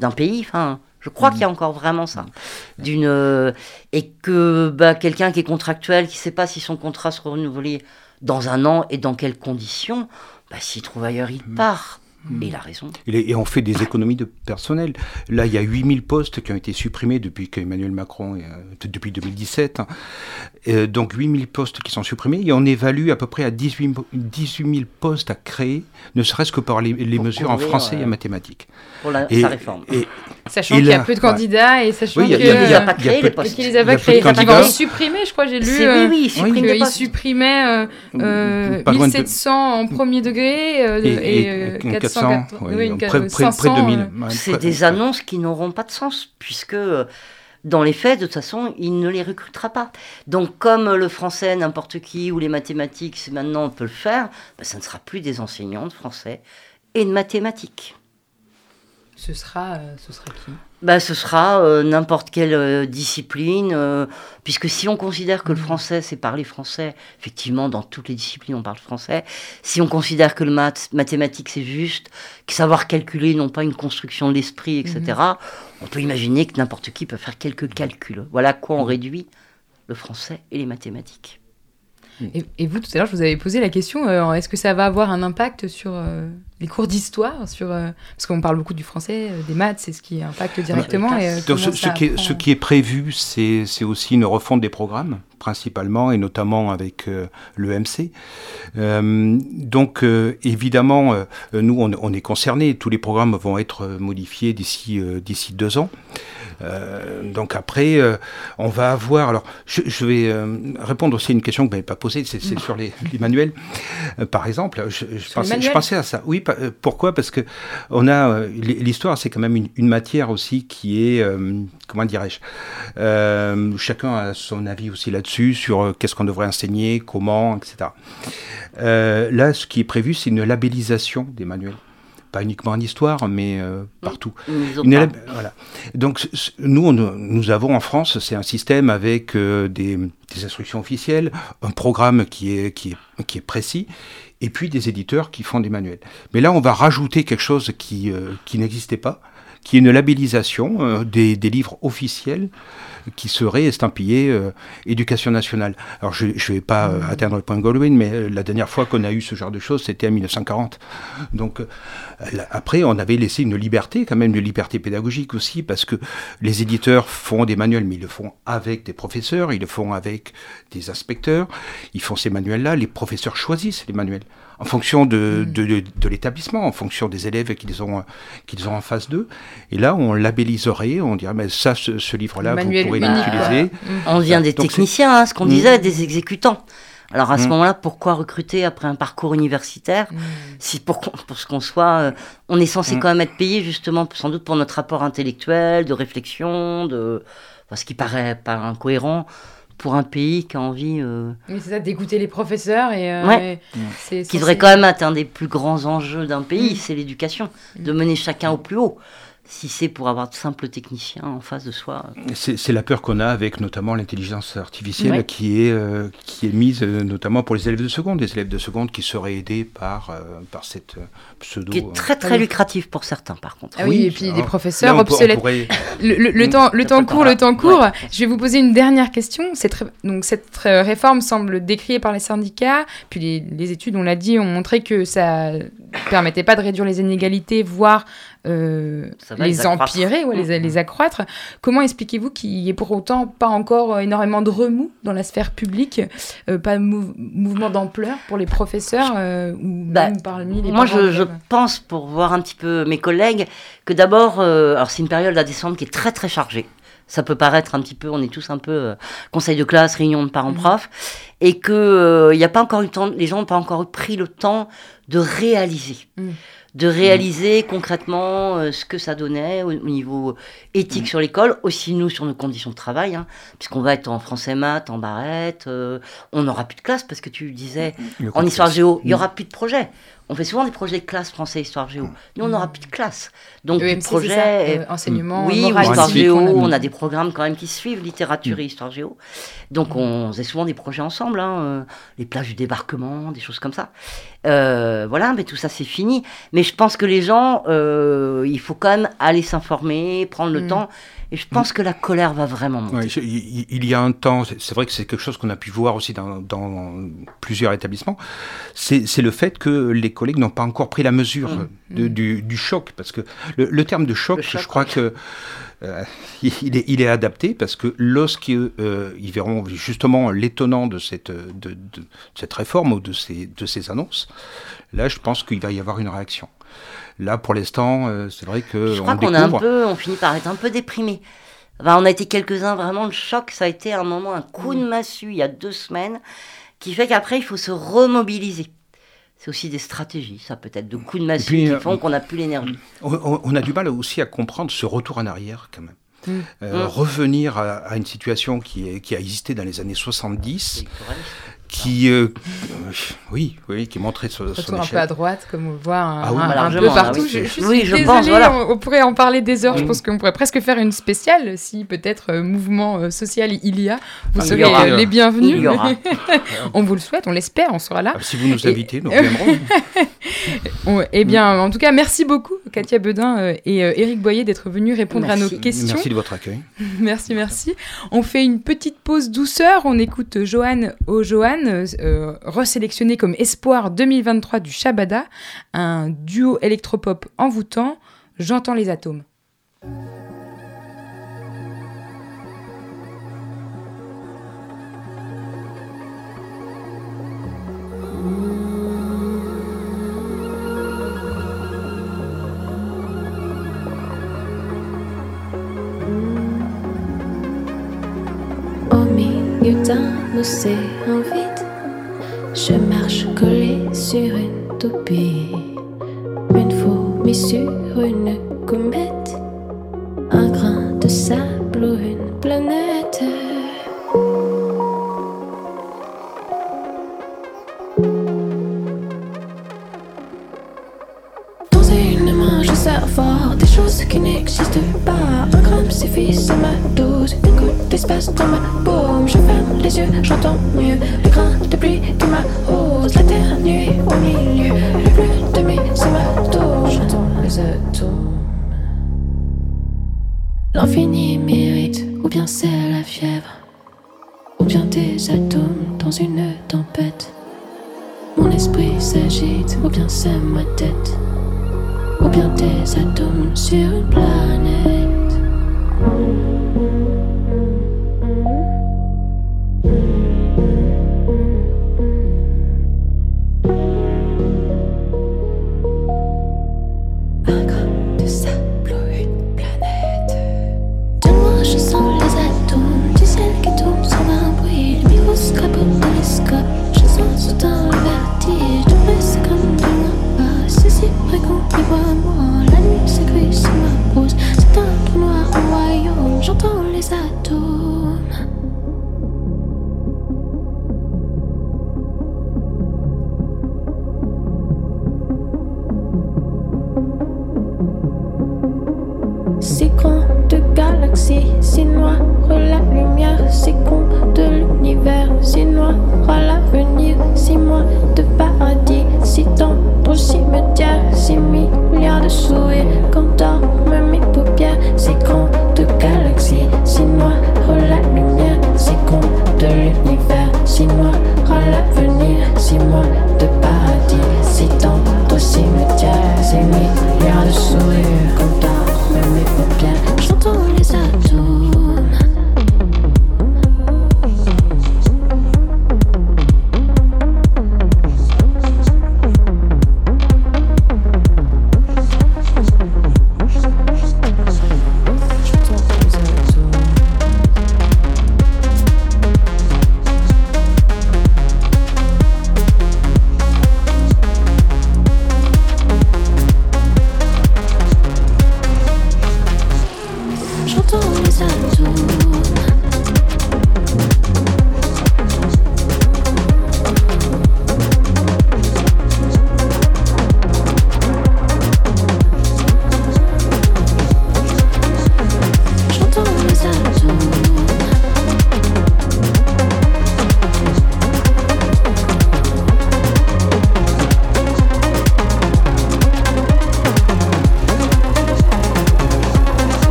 d'un pays. Enfin, je crois qu'il y a encore vraiment ça. D'une euh, et que bah, quelqu'un qui est contractuel, qui ne sait pas si son contrat sera renouvelé dans un an et dans quelles conditions, bah, s'il trouve ailleurs, il part. Et il a raison. Et, on fait des économies de personnel. Là, il y a 8000 postes qui ont été supprimés depuis qu'Emmanuel Macron, euh, depuis 2017. hein. Euh, donc 8000 postes qui sont supprimés. Et on évalue à peu près à 18, mo- 18 000 postes à créer, ne serait-ce que par les, mesures en français et euh, en mathématiques. Pour la, Et, sa réforme. et- Sachant Et qu'il y a peu de ouais. candidats et sachant Oui, que... il a- pas créé les de- postes. les a pas créés. Ils supprimaient, je crois, j'ai lu. Euh, oui, oui, il supprime que des ils postes. supprimaient euh, euh, 1700 en premier degré euh, et, euh, 400, oui, oui, près, près- près 500, de 2000. euh, Ouais, C'est des annonces qui n'auront pas de sens, puisque euh, dans les faits, de toute façon, il ne les recrutera pas. Donc, comme le français, n'importe qui, ou les mathématiques, c'est maintenant on peut le faire, ben, ça ne sera plus des enseignants de français et de mathématiques. Ce sera, euh, ce sera qui? Bah, ce sera euh, n'importe quelle euh, discipline, euh, puisque si on considère que le français, c'est parler français, effectivement, dans toutes les disciplines, on parle français. Si on considère que le maths, mathématique, c'est juste, que savoir calculer, non pas une construction de l'esprit, etc., on peut imaginer que n'importe qui peut faire quelques calculs. Voilà à quoi on réduit le français et les mathématiques. Et, et vous, tout à l'heure, je vous avais posé la question euh, est-ce que ça va avoir un impact sur euh, les cours d'histoire sur, euh, Parce qu'on parle beaucoup du français, euh, des maths, c'est ce qui impacte directement. et, euh, ce, ce qui est, ce qui est prévu, c'est c'est aussi une refonte des programmes, principalement, et notamment avec euh, l'EMC. Euh, donc, euh, évidemment, euh, nous, on, on est concernés. Tous les programmes vont être modifiés d'ici euh, d'ici deux ans. Euh, donc après, euh, on va avoir. Alors, je, je vais euh, répondre aussi à une question que vous m'avez pas posée. C'est c'est sur les, les manuels, Euh, par exemple. Je, je pensais, je pensais à ça. Oui, pa- euh, pourquoi? Parce que on a euh, l'histoire, c'est quand même une, une matière aussi qui est euh, comment dirais-je euh, Chacun a son avis aussi là-dessus sur euh, qu'est-ce qu'on devrait enseigner, comment, etc. Euh, là, ce qui est prévu, c'est une labellisation des manuels. Pas uniquement en histoire, mais euh, partout. Une pas- élab- voilà. Donc nous, on- nous avons en France, c'est un système avec euh, des, des instructions officielles, un programme qui est, qui, est, qui est précis, et puis des éditeurs qui font des manuels. Mais là, on va rajouter quelque chose qui, euh, qui n'existait pas, qui est une labellisation euh, des, des livres officiels qui seraient estampillés euh, éducation nationale. Alors je ne vais pas euh, atteindre le point Goldwyn, mais euh, la dernière fois qu'on a eu ce genre de choses, c'était en 1940. Donc après, on avait laissé une liberté, quand même une liberté pédagogique aussi, parce que les éditeurs font des manuels, mais ils le font avec des professeurs, ils le font avec des inspecteurs, ils font ces manuels-là, les professeurs choisissent les manuels en fonction de, de, de- de l'établissement, en fonction des élèves qu'ils ont, qu'ils ont en face d'eux. Et là, on labelliserait, on dirait, mais ça, ce, ce livre-là, vous pourrez l'utiliser. Mm. On vient des Donc, techniciens, hein, ce qu'on Mm. disait, des exécutants. Alors à ce Mm. moment-là, pourquoi recruter après un parcours universitaire Mm. si pour, pour ce qu'on soit, euh, on est censé Mm. quand même être payé justement sans doute pour notre rapport intellectuel, de réflexion, de enfin, ce qui paraît pas incohérent pour un pays qui a envie, euh, Oui, c'est ça, d'écouter les professeurs et. euh, Ouais. et qui devrait quand même être un des plus grands enjeux d'un pays, Mm. c'est l'éducation, de mener chacun au plus haut. Si c'est pour avoir de simples techniciens en face de soi, C'est la peur qu'on a avec notamment l'intelligence artificielle Ouais. qui, est, euh, qui est mise euh, notamment pour les élèves de seconde, les élèves de seconde qui seraient aidés par, euh, par cette euh, pseudo... qui est très très oui. lucratif pour certains par contre. Ah oui, et puis alors, des professeurs obsolètes. pourrait- Le, le- le Mm. temps, le temps court, le temps court. Ouais. Je vais vous poser une dernière question. Cette, ré- donc, cette réforme semble décriée par les syndicats, puis les, les études, on l'a dit, ont montré que ça permettait pas de réduire les inégalités, voire euh, va les, empirer, ouais, les, Mm. les accroître. Comment expliquez-vous qu'il n'y ait pour autant pas encore énormément de remous dans la sphère publique, euh, pas de mou- mouvement d'ampleur pour les professeurs euh, ou Bah, même parmi les Moi, je, pense, pour voir un petit peu mes collègues, que d'abord, alors c'est une période à décembre qui est très très chargée. Ça peut paraître un petit peu, on est tous un peu euh, conseil de classe, réunion de parents-profs, et que il a pas encore eu le temps, les gens n'ont pas encore pris le temps de réaliser, Mm. De réaliser concrètement euh, ce que ça donnait au, au niveau éthique sur l'école, aussi nous sur nos conditions de travail, hein, puisqu'on va être en français maths, en barrette, euh, on n'aura plus de classe parce que tu disais le en histoire géo, il n'y Mm. aura plus de projet. On fait souvent des projets de classe français histoire géo. Nous, on n'aura plus de classe. Donc, plus EMC, de c'est projet. ça, et- euh, enseignement, oui, moral, histoire géo, on a- on a des programmes quand même qui suivent, littérature et histoire géo. Donc, on faisait souvent des projets ensemble. semble, hein, euh, les plages du débarquement, des choses comme ça. Euh, voilà, mais tout ça c'est fini. Mais je pense que les gens, euh, il faut quand même aller s'informer, prendre le Mm. temps. Et je pense que la colère va vraiment monter. Ouais, il, y a un temps, c'est vrai que c'est quelque chose qu'on a pu voir aussi dans, dans plusieurs établissements, c'est c'est le fait que les collègues n'ont pas encore pris la mesure Mm. de- du, du choc. Parce que le, le terme de choc, je crois que euh, il, est, il est adapté parce que lorsqu'ils euh, ils verront justement l'étonnant de cette, de, de- de cette réforme ou de ces, de ces annonces, là je pense qu'il va y avoir une réaction. Là pour l'instant, euh, c'est vrai que Je crois on qu'on un peu, on finit par être un peu déprimé. Enfin, on a été quelques-uns vraiment le choc, ça a été un moment, un coup de massue il y a deux semaines, qui fait qu'après il faut se remobiliser. C'est aussi des stratégies, ça peut être de coups de massue puis, qui euh, font qu'on n'a plus l'énergie. On, a du mal aussi à comprendre ce retour en arrière quand même. Mm. Euh, Mm. Revenir à, à une situation qui, est, qui a existé dans les années 70, Électoraliste. Qui, euh, oui, oui, qui montrait son, son Retour un peu à droite, comme on voit un, Ah oui, un- un peu partout. oui. Je, je suis Oui, je désolée, pense, voilà. on, on pourrait en parler des heures. Je Mm. pense qu'on pourrait presque faire une spéciale si peut-être euh, mouvement euh, social il y a. Vous y serez aura. euh, les bienvenus. Il y aura. on vous le souhaite, on l'espère, on sera là. Ah, si vous nous Et- invitez, nous reviendrons. On- eh bien, en tout cas, merci beaucoup, Katia Bedin euh, et euh, Éric Boyer, d'être venus répondre à nos questions. Merci de votre accueil. Merci, merci. On fait une petite pause douceur. On écoute Johan au Johan, euh, resélectionné comme espoir 2023 du Shabada, un duo électropop envoûtant. J'entends les atomes. Je marche collé sur une toupie. Une fourmi sur une comète, un grain de sable ou une planète. Dans une main, je sers fort des choses qui n'existent pas. Un gramme suffit. Une goutte d'espace dans ma paume. Je ferme les yeux, j'entends mieux les grains de pluie qui m'arrosent. La terre nuit au milieu. Le plus de mes hématomes. J'entends les atomes. L'infini mérite, ou bien c'est la fièvre, ou bien des atomes dans une tempête. Mon esprit s'agite, ou bien c'est ma tête, ou bien des atomes sur une planète.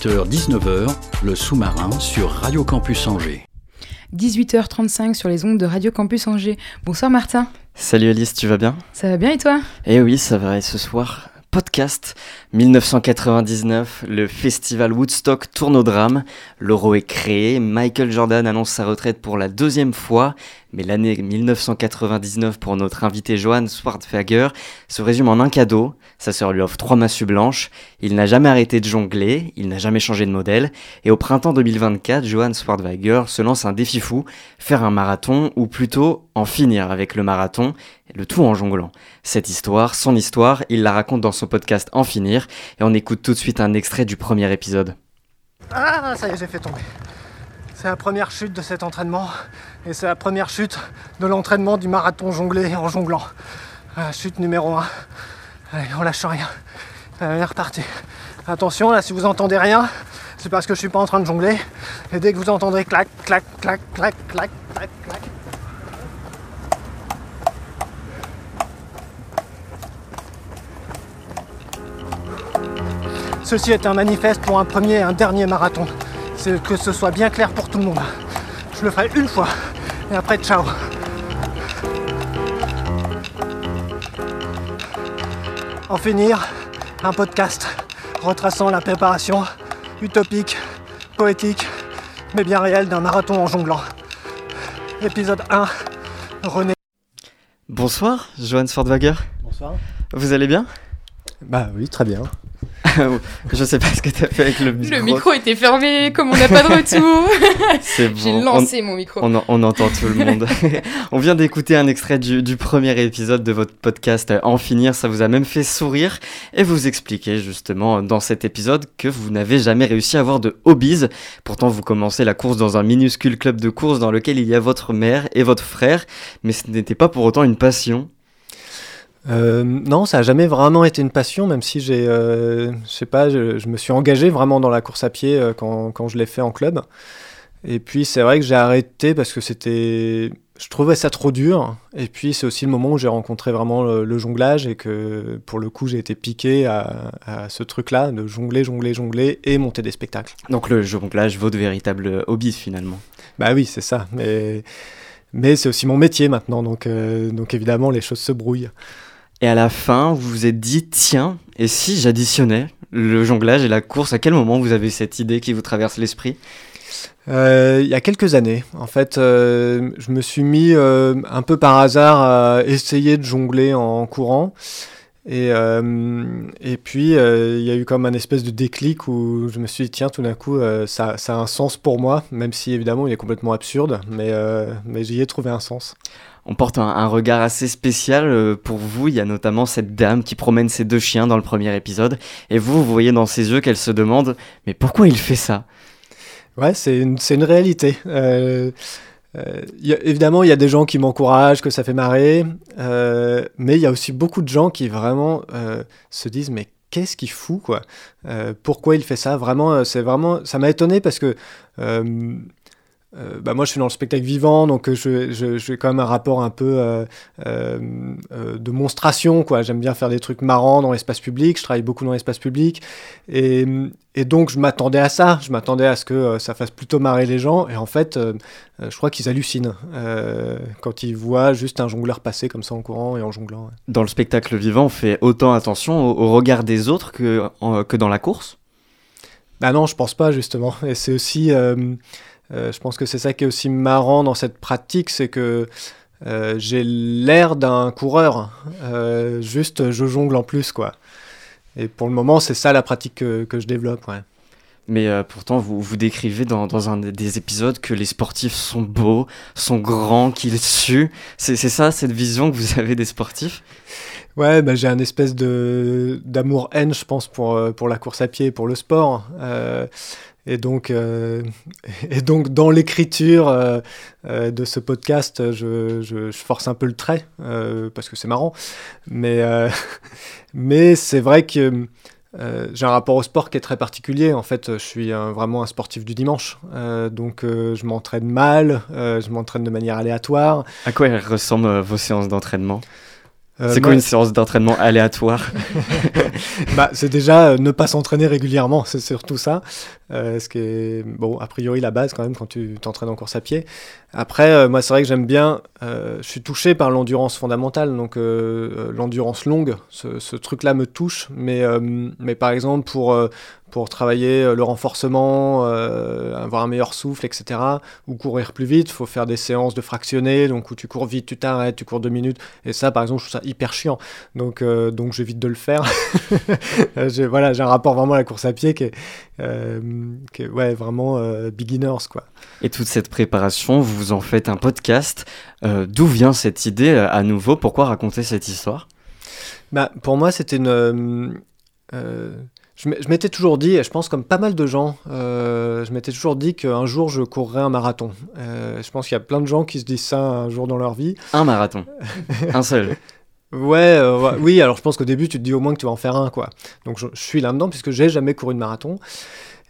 18h-19h, le sous-marin sur Radio Campus Angers. 18h35 sur les ondes de Radio Campus Angers. Bonsoir Martin. Salut Alice, tu vas bien? Ça va bien et toi? Eh oui, ça va. Et ce soir, podcast 1999, le festival Woodstock tourne au drame. L'euro est créé, Michael Jordan annonce sa retraite pour la deuxième fois, mais l'année 1999 pour notre invité Johan Swartwager se résume en un cadeau. Sa sœur lui offre trois massues blanches. Il n'a jamais arrêté de jongler, il n'a jamais changé de modèle. Et au printemps 2024, Johan Swartwager se lance un défi fou, faire un marathon, ou plutôt en finir avec le marathon, le tout en jonglant. Cette histoire, son histoire, il la raconte dans son podcast En finir, et on écoute tout de suite un extrait du premier épisode. Ah, ça y est, j'ai fait tomber. C'est la première chute de cet entraînement et c'est la première chute de l'entraînement du marathon jonglé en jonglant. Ah, chute numéro 1. Allez, on lâche rien. Allez, reparti. Attention, là, si vous entendez rien, c'est parce que je suis pas en train de jongler. Et dès que vous entendrez clac, clac, clac, clac, clac, clac, clac. Ceci est un manifeste pour un premier et un dernier marathon. C'est que ce soit bien clair pour tout le monde. Je le ferai une fois et après ciao. En finir, un podcast retraçant la préparation utopique, poétique, mais bien réelle d'un marathon en jonglant. Épisode 1, René. Bonsoir, Johan Swartwager. Bonsoir. Vous allez bien? Bah oui, très bien. Je sais pas ce que tu as fait avec le micro. Le micro était fermé, comme on n'a pas de retour. C'est bon. J'ai lancé mon micro. On, on, entend tout le monde. on vient d'écouter un extrait du, du, premier épisode de votre podcast En finir, ça vous a même fait sourire. Et vous expliquez justement dans cet épisode que vous n'avez jamais réussi à avoir de hobbies. Pourtant, vous commencez la course dans un minuscule club de course dans lequel il y a votre mère et votre frère. Mais ce n'était pas pour autant une passion. Euh, non, ça n'a jamais vraiment été une passion, même si j'ai, euh, je sais pas, je, je, me suis engagé vraiment dans la course à pied euh, quand, quand, je l'ai fait en club. Et puis c'est vrai que j'ai arrêté parce que c'était, je trouvais ça trop dur. Et puis c'est aussi le moment où j'ai rencontré vraiment le, le, jonglage et que pour le coup j'ai été piqué à, à ce truc-là de jongler, jongler, jongler et monter des spectacles. Donc le jonglage, votre véritable hobby finalement. Bah oui, c'est ça. Mais mais c'est aussi mon métier maintenant, donc donc évidemment les choses se brouillent. Et à la fin, vous vous êtes dit, tiens, et si j'additionnais le jonglage et la course À quel moment vous avez cette idée qui vous traverse l'esprit? Euh, il y a quelques années, en fait, euh, je me suis mis euh, un peu par hasard à essayer de jongler en courant. Et, et puis, il y a eu comme un espèce de déclic où je me suis dit, tiens, tout d'un coup, ça, ça, a un sens pour moi, même si évidemment il est complètement absurde, mais, mais j'y ai trouvé un sens on porte un, regard assez spécial euh, pour vous. Il y a notamment cette dame qui promène ses deux chiens dans le premier épisode. Et vous, vous voyez dans ses yeux qu'elle se demande Mais pourquoi il fait ça? Ouais, c'est une, une, réalité. Euh, euh, évidemment, il y a des gens qui m'encouragent, que ça fait marrer. Mais il y a aussi beaucoup de gens qui vraiment se disent Mais qu'est-ce qu'il fout quoi? Pourquoi il fait ça? Vraiment, c'est vraiment. Ça m'a étonné parce que. Euh, bah moi, je suis dans le spectacle vivant, donc je, je, j'ai quand même un rapport un peu euh, euh, de monstration. Quoi. J'aime bien faire des trucs marrants dans l'espace public. Je travaille beaucoup dans l'espace public. Et, et donc, je m'attendais à ça. Je m'attendais à ce que ça fasse plutôt marrer les gens. Et en fait, je crois qu'ils hallucinent quand ils voient juste un jongleur passer comme ça en courant et en jonglant. Ouais. Dans le spectacle vivant, on fait autant attention au, au regard des autres que, en, que dans la course? Bah non, je pense pas, justement. Et c'est aussi... Euh, je pense que c'est ça qui est aussi marrant dans cette pratique, c'est que euh, j'ai l'air d'un coureur, euh, juste je jongle en plus, quoi. Et pour le moment, c'est ça la pratique que, que je développe, ouais. Mais euh, pourtant, vous, vous décrivez dans, dans, un des épisodes que les sportifs sont beaux, sont grands, qu'ils suent. C'est ça, cette vision que vous avez des sportifs? Ouais, bah, j'ai un espèce d'amour-haine, je pense, pour, pour la course à pied et pour le sport. Euh, et donc, euh, et donc dans l'écriture euh, euh, de ce podcast, je, je, je, force un peu le trait, parce que c'est marrant. Mais, mais c'est vrai que j'ai un rapport au sport qui est très particulier. En fait, je suis un- vraiment un sportif du dimanche. Donc, je m'entraîne mal, je m'entraîne de manière aléatoire. À quoi ressemblent vos séances d'entraînement? C'est moi- quoi une séance d'entraînement aléatoire? Bah, c'est déjà euh, ne pas s'entraîner régulièrement, c'est surtout ça. Euh, ce qui est, bon, a priori, la base quand même quand tu t'entraînes en course à pied. Après, euh, moi, c'est vrai que j'aime bien, euh, je suis touché par l'endurance fondamentale, donc l'endurance longue, ce, truc-là me touche. Mais, mais par exemple, pour, pour travailler le renforcement, avoir un meilleur souffle, etc., ou courir plus vite, il faut faire des séances de fractionnés, donc où tu cours vite, tu t'arrêtes, tu cours deux minutes. Et ça, par exemple, je trouve ça hyper chiant. Donc, donc j'évite de le faire. Voilà, j'ai un rapport vraiment à la course à pied qui est, euh, ouais, vraiment euh, beginners. Quoi. Et toute cette préparation, vous en faites un podcast. Euh, D'où vient cette idée à nouveau? Pourquoi raconter cette histoire? Bah, pour moi, c'était une. je m'étais toujours dit, et je pense comme pas mal de gens, je m'étais toujours dit qu'un jour je courrais un marathon. Je pense qu'il y a plein de gens qui se disent ça un jour dans leur vie. Un marathon. un seul. Ouais, euh, ouais, oui, alors je pense qu'au début, tu te dis au moins que tu vas en faire un, quoi. Donc je, suis là-dedans, puisque j'ai jamais couru de marathon.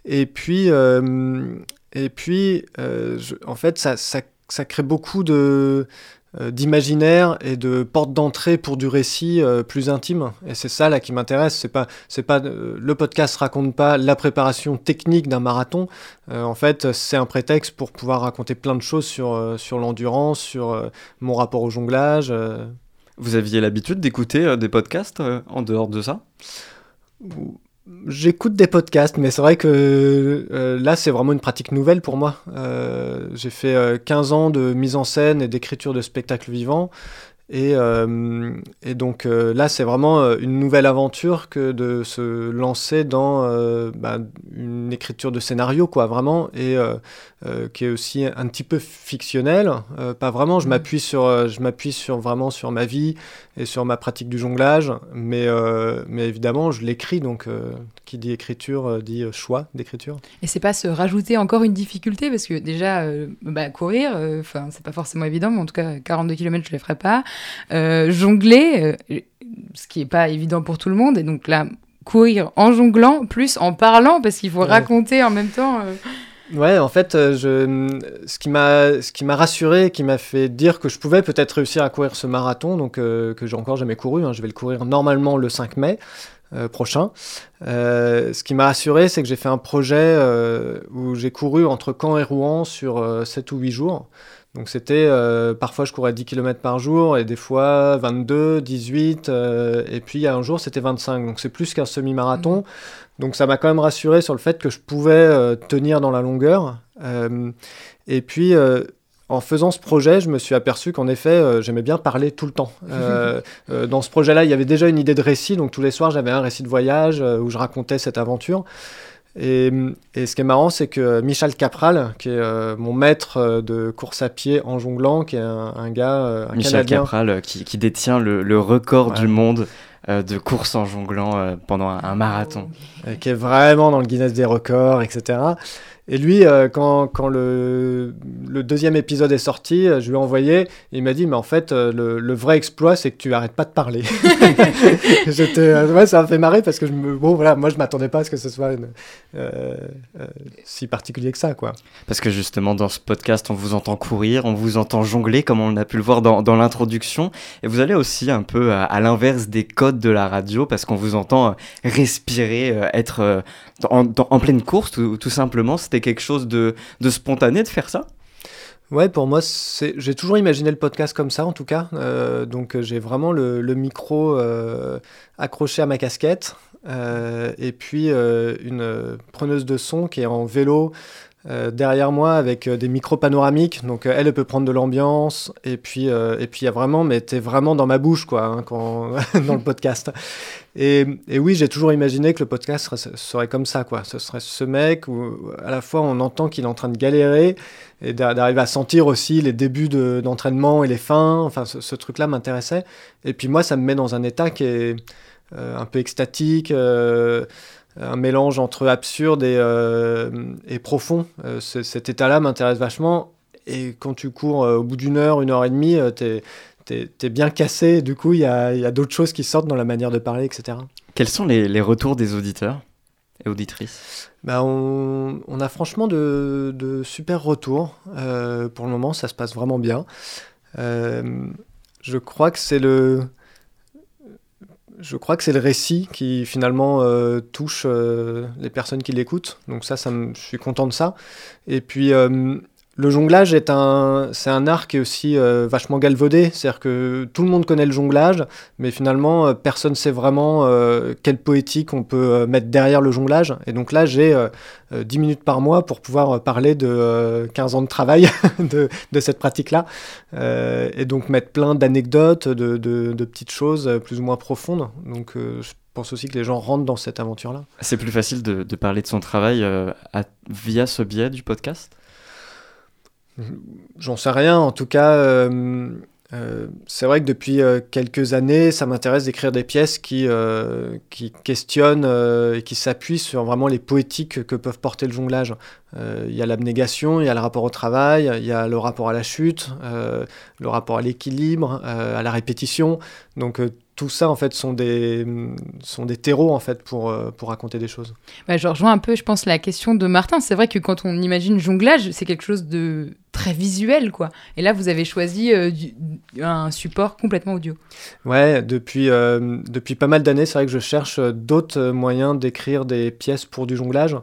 Et puis, euh, et puis euh, en fait, ça, ça, ça crée beaucoup de d'imaginaire et de portes d'entrée pour du récit plus intime. Et c'est ça là qui m'intéresse. C'est pas, c'est pas le podcast raconte pas la préparation technique d'un marathon. En fait, c'est un prétexte pour pouvoir raconter plein de choses sur sur l'endurance, sur mon rapport au jonglage. Vous aviez l'habitude d'écouter euh, des podcasts euh, en dehors de ça? J'écoute des podcasts, mais c'est vrai que euh, là, c'est vraiment une pratique nouvelle pour moi. J'ai fait euh, 15 ans de mise en scène et d'écriture de spectacles vivants. Et, euh, et donc euh, là, c'est vraiment euh, une nouvelle aventure que de se lancer dans euh, bah, une écriture de scénario, quoi, vraiment, et qui est aussi un petit peu fictionnel. Euh, pas vraiment, je m'appuie sur, je m'appuie sur vraiment sur ma vie et sur ma pratique du jonglage, mais, mais évidemment, je l'écris, donc qui dit écriture dit choix d'écriture. Et c'est pas se rajouter encore une difficulté parce que déjà bah, courir, enfin c'est pas forcément évident, mais en tout cas 42 km je les ferai pas. Euh, jongler, euh, ce qui est pas évident pour tout le monde, et donc là courir en jonglant plus en parlant parce qu'il faut Ouais. raconter en même temps. euh, Ouais, en fait, je, ce qui m'a, ce qui m'a rassuré, qui m'a fait dire que je pouvais peut-être réussir à courir ce marathon, donc euh, que j'ai encore jamais couru. hein, je vais le courir normalement le 5 mai euh, prochain. Euh, ce qui m'a rassuré, c'est que j'ai fait un projet où j'ai couru entre Caen et Rouen sur euh, 7 ou 8 jours. Donc c'était, euh, parfois je courais 10 km par jour et des fois 22, 18, euh, et puis il y a un jour c'était 25, donc c'est plus qu'un semi-marathon. Donc ça m'a quand même rassuré sur le fait que je pouvais euh, tenir dans la longueur. Et puis en faisant ce projet, je me suis aperçu qu'en effet, euh, j'aimais bien parler tout le temps. Euh, euh, dans ce projet-là, il y avait déjà une idée de récit, donc tous les soirs j'avais un récit de voyage où je racontais cette aventure. Et, et ce qui est marrant, c'est que Michel Capral, qui est euh, mon maître euh, de course à pied en jonglant, qui est un, un gars, euh, un Michel Canadien, Capral, qui, qui détient le, le record Ouais. du monde euh, de course en jonglant pendant un, un marathon. qui est vraiment dans le Guinness des records, etc. Et lui, euh, quand, quand le, le deuxième épisode est sorti, euh, je lui ai envoyé, il m'a dit, mais en fait, euh, le, le vrai exploit, c'est que tu arrêtes pas de parler. Euh, ouais, ça m'a fait marrer parce que je me, bon, voilà, moi, je m'attendais pas à ce que ce soit une- euh, euh, si particulier que ça, quoi. Parce que justement, dans ce podcast, on vous entend courir, on vous entend jongler, comme on a pu le voir dans, dans l'introduction. Et vous allez aussi un peu à, à l'inverse des codes de la radio, parce qu'on vous entend respirer, être en, dans- en pleine course, tout, tout simplement. C'était quelque chose de, de spontané de faire ça? Ouais, pour moi, c'est... j'ai toujours imaginé le podcast comme ça, en tout cas. Euh, donc, euh, j'ai vraiment le, micro euh, accroché à ma casquette. et puis, une preneuse de son qui est en vélo derrière moi avec des micros panoramiques. Donc, elle, peut prendre de l'ambiance. Et puis, et puis il y a vraiment, mais t'es vraiment dans ma bouche, quoi, hein, quand... dans le podcast. Et, oui, j'ai toujours imaginé que le podcast serait, comme ça, quoi. Ce serait ce mec où, à la fois, on entend qu'il est en train de galérer et d'a- d'arriver à sentir aussi les débuts de- d'entraînement et les fins. Enfin, ce, truc-là m'intéressait. Et puis moi, ça me met dans un état qui est euh, un peu extatique, euh, un mélange entre absurde et, euh, et profond. Ce- cet état-là m'intéresse vachement. Et quand tu cours au bout d'une heure, une heure et demie, euh, t'es t'es- t'es bien cassé. Du coup, il y a, il y a d'autres choses qui sortent dans la manière de parler, etc. Quels sont les, les retours des auditeurs et auditrices? Bah, on, on, a franchement de, de super retours. Euh, pour le moment, ça se passe vraiment bien. Euh, je crois que c'est le, je crois que c'est le récit qui finalement euh, touche les personnes qui l'écoutent. Donc ça, ça me, je suis content de ça. Et puis le jonglage est un, c'est un art qui est aussi euh, vachement galvaudé. C'est-à-dire que tout le monde connaît le jonglage, mais finalement euh, personne ne sait vraiment euh, quelle poétique on peut euh, mettre derrière le jonglage. Et donc là, j'ai euh, euh, 10 minutes par mois pour pouvoir parler de euh, 15 ans de travail de, cette pratique-là. Et donc mettre plein d'anecdotes, de, de- petites choses plus ou moins profondes. Donc je pense aussi que les gens rentrent dans cette aventure-là. C'est plus facile de, parler de son travail via ce biais du podcast? J'en sais rien. En tout cas, euh, euh, c'est vrai que depuis euh, quelques années, ça m'intéresse d'écrire des pièces qui, qui questionnent et qui s'appuient sur vraiment les poétiques que peuvent porter le jonglage. Il y a l'abnégation, il y a le rapport au travail, il y a le rapport à la chute, le rapport à l'équilibre, à la répétition. Donc tout ça, en fait, sont des, sont des terreaux, en fait, pour, euh, pour raconter des choses. Bah, je rejoins un peu, je pense, la question de Martin. C'est vrai que quand on imagine jonglage, c'est quelque chose de très visuel, quoi. Et là, vous avez choisi euh, du- un support complètement audio. Ouais, depuis, euh, depuis pas mal d'années, c'est vrai que je cherche d'autres moyens d'écrire des pièces pour du jonglage.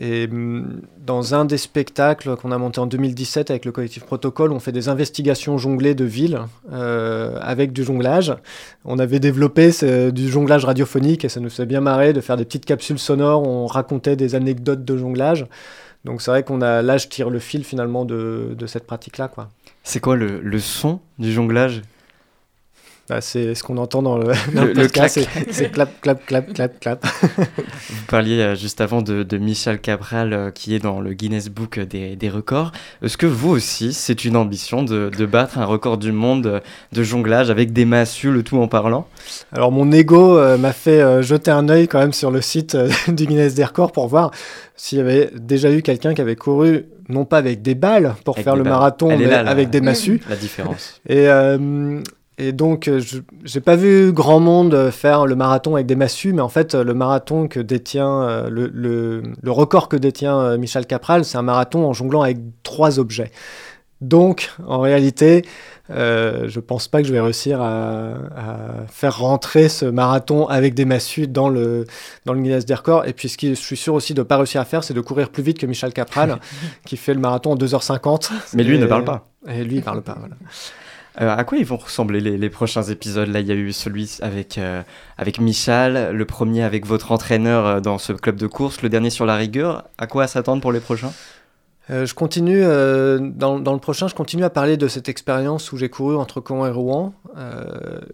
Et hum, dans un des spectacles qu'on a monté en 2017 avec le collectif Protocole, on fait des investigations jonglées de villes euh, avec du jonglage. On avait développé du jonglage radiophonique et ça nous fait bien marrer de faire des petites capsules sonores où on racontait des anecdotes de jonglage. Donc c'est vrai qu'on a là, je tire le fil finalement de, cette pratique-là. C'est quoi le son du jonglage? Bah, c'est ce qu'on entend dans le, dans Le- le le podcast, clac. c'est- clap, clap, clap, clap, clap. Vous parliez euh, juste avant de, de Michel Cabral euh, qui est dans le Guinness Book des, des records. Est-ce que vous aussi, c'est une ambition de, de battre un record du monde de, jonglage avec des massues, le tout en parlant? Alors mon ego euh, m'a fait euh, jeter un œil quand même sur le site euh, du Guinness des records pour voir s'il y avait déjà eu quelqu'un qui avait couru non pas avec des balles pour Avec faire le balles. marathon, Elle mais là, avec des massues. La différence. Et, euh, et donc, euh, je j'ai pas vu grand monde euh, faire le marathon avec des massues, mais en fait, euh, le marathon que détient, le, le, le record que détient Michel Capral, c'est un marathon en jonglant avec trois objets. Donc, en réalité, euh, je pense pas que je vais réussir à, à faire rentrer ce marathon avec des massues dans le, dans le Guinness des records. Et puis, ce que je suis sûr aussi de pas réussir à faire, c'est de courir plus vite que Michel Capral, qui fait le marathon en 2h50. Mais lui Et- ne parle pas. Et lui, il parle pas, voilà. Euh, à quoi ils vont ressembler les, prochains épisodes? Là, il y a eu celui avec, euh, avec Michal, le premier avec votre entraîneur euh, dans ce club de course, le dernier sur la rigueur. À quoi s'attendre pour les prochains? Euh, je continue, dans, dans le prochain, je continue à parler de cette expérience où j'ai couru entre Caen et Rouen,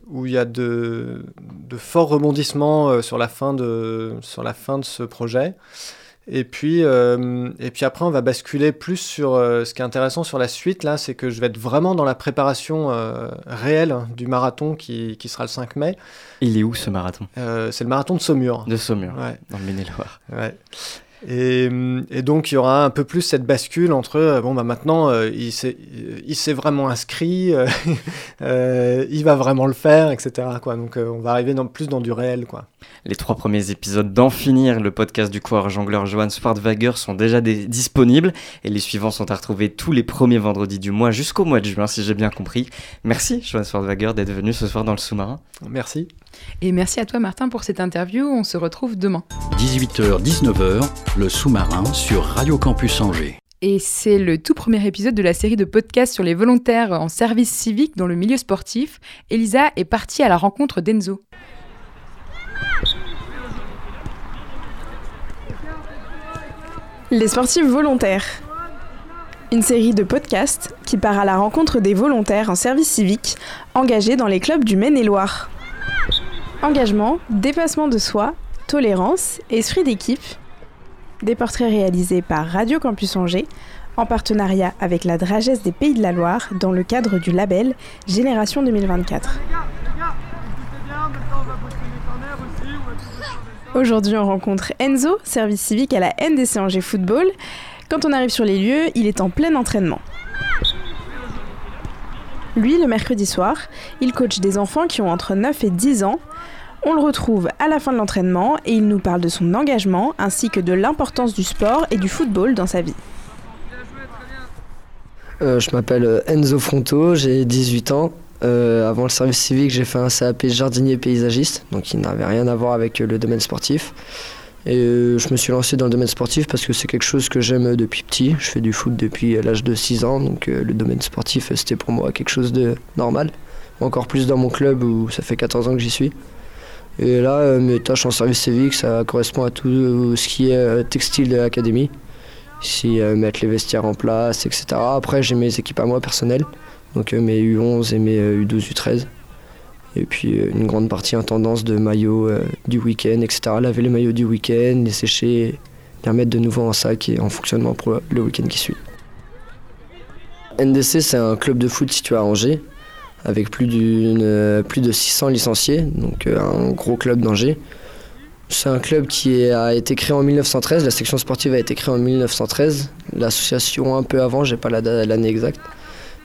où il y a de, de forts rebondissements sur, la fin de, sur la fin de ce projet. Et puis, euh, et puis après, on va basculer plus sur euh, ce qui est intéressant sur la suite, là, c'est que je vais être vraiment dans la préparation euh, réelle du marathon qui, qui sera le 5 mai. Il est où ce marathon? C'est le marathon de Saumur. De Saumur, Ouais. dans le Maine-et-Loire. Ouais. Et, et donc il y aura un peu plus cette bascule entre euh, bon bah maintenant euh, il s'est euh, il s'est vraiment inscrit, euh, euh, il va vraiment le faire, etc. Quoi. Donc on va arriver dans, plus dans du réel quoi. Les trois premiers épisodes d'En finir, le podcast du coureur jongleur Johan Swartwager, sont déjà des- disponibles et les suivants sont à retrouver tous les premiers vendredis du mois jusqu'au mois de juin, si j'ai bien compris. Merci, Johan Swartwager, d'être venu ce soir dans le sous-marin. Merci. Et merci à toi, Martin, pour cette interview. On se retrouve demain. 18h-19h, le sous-marin sur Radio Campus Angers. Et c'est le tout premier épisode de la série de podcasts sur les volontaires en service civique dans le milieu sportif. Elisa est partie à la rencontre d'Enzo. Les sportifs volontaires. Une série de podcasts qui part à la rencontre des volontaires en service civique engagés dans les clubs du Maine-et-Loire. Engagement, dépassement de soi, tolérance, esprit d'équipe. Des portraits réalisés par Radio Campus Angers en partenariat avec la Dragesse des Pays de la Loire dans le cadre du label Génération 2024. Aujourd'hui, on rencontre Enzo, service civique à la NDC Angers Football. Quand on arrive sur les lieux, il est en plein entraînement. Lui, le mercredi soir, il coach des enfants qui ont entre 9 et 10 ans. On le retrouve à la fin de l'entraînement et il nous parle de son engagement ainsi que de l'importance du sport et du football dans sa vie. Euh, je m'appelle euh, Enzo Fronto, j'ai 18 ans. Euh, avant le service civique, j'ai fait un CAP jardinier paysagiste, donc il n'avait rien à voir avec le domaine sportif. Et je me suis lancé dans le domaine sportif parce que c'est quelque chose que j'aime depuis petit. Je fais du foot depuis l'âge de 6 ans, donc le domaine sportif c'était pour moi quelque chose de normal. Encore plus dans mon club où ça fait 14 ans que j'y suis. Et là, mes tâches en service civique, ça correspond à tout ce qui est textile de l'académie euh, mettre les vestiaires en place, etc. Après, j'ai mes équipes à moi personnelles, donc euh, mes U11 et mes U12, euh, U13. Et puis une grande partie intendance de maillots du week-end, etc. Laver les maillots du week-end, les sécher, les remettre de nouveau en sac et en fonctionnement pour le week-end qui suit. NDC, c'est un club de foot situé à Angers, avec plus, plus de 600 licenciés, donc un gros club d'Angers. C'est un club qui a été créé en 1913. La section sportive a été créée en 1913. L'association un peu avant, j'ai pas l'année exacte.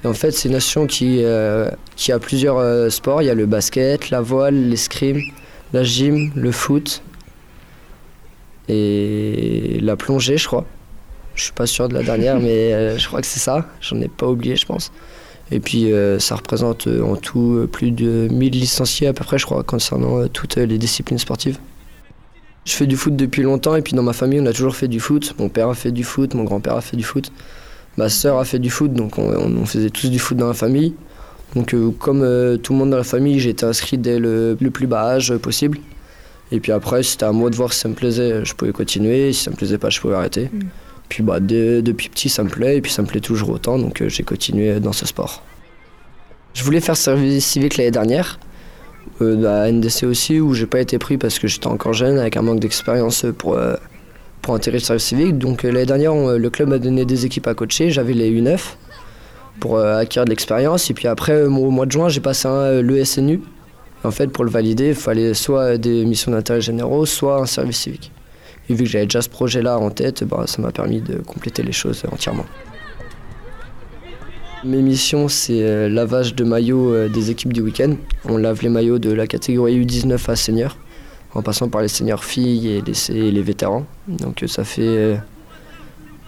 Et en fait, c'est une association qui, euh, qui a plusieurs euh, sports. Il y a le basket, la voile, l'escrime, la gym, le foot et la plongée, je crois. Je suis pas sûr de la dernière, mais euh, je crois que c'est ça. J'en ai pas oublié, je pense. Et puis ça représente en tout plus de 1000 licenciés à peu près, je crois, concernant toutes les disciplines sportives. Je fais du foot depuis longtemps et puis dans ma famille on a toujours fait du foot. Mon père a fait du foot, mon grand-père a fait du foot, ma soeur a fait du foot, donc on, faisait tous du foot dans la famille. Donc euh, comme euh, tout le monde dans la famille, j'ai été inscrit dès le, plus bas âge possible. Et puis après, c'était à moi de voir si ça me plaisait, je pouvais continuer, si ça me plaisait pas, je pouvais arrêter. Mm. Puis bah, depuis petit, ça me plaît, et puis ça me plaît toujours autant, donc euh, j'ai continué dans ce sport. Je voulais faire service civique l'année dernière, euh, à NDC aussi, où j'ai pas été pris parce que j'étais encore jeune, avec un manque d'expérience pour, euh, pour intégrer service civique. Donc euh, l'année dernière, le club m'a donné des équipes à coacher, j'avais les U9 pour acquérir de l'expérience. Et puis après, au mois de juin, j'ai passé un, le SNU. En fait, pour le valider, il fallait soit des missions d'intérêt généraux, soit un service civique. Et vu que j'avais déjà ce projet-là en tête, bah, ça m'a permis de compléter les choses entièrement. Mes missions, c'est euh, lavage de maillots euh, des équipes du week-end. On lave les maillots de la catégorie U19 à senior, en passant par les seniors filles et les, vétérans. Donc euh, ça fait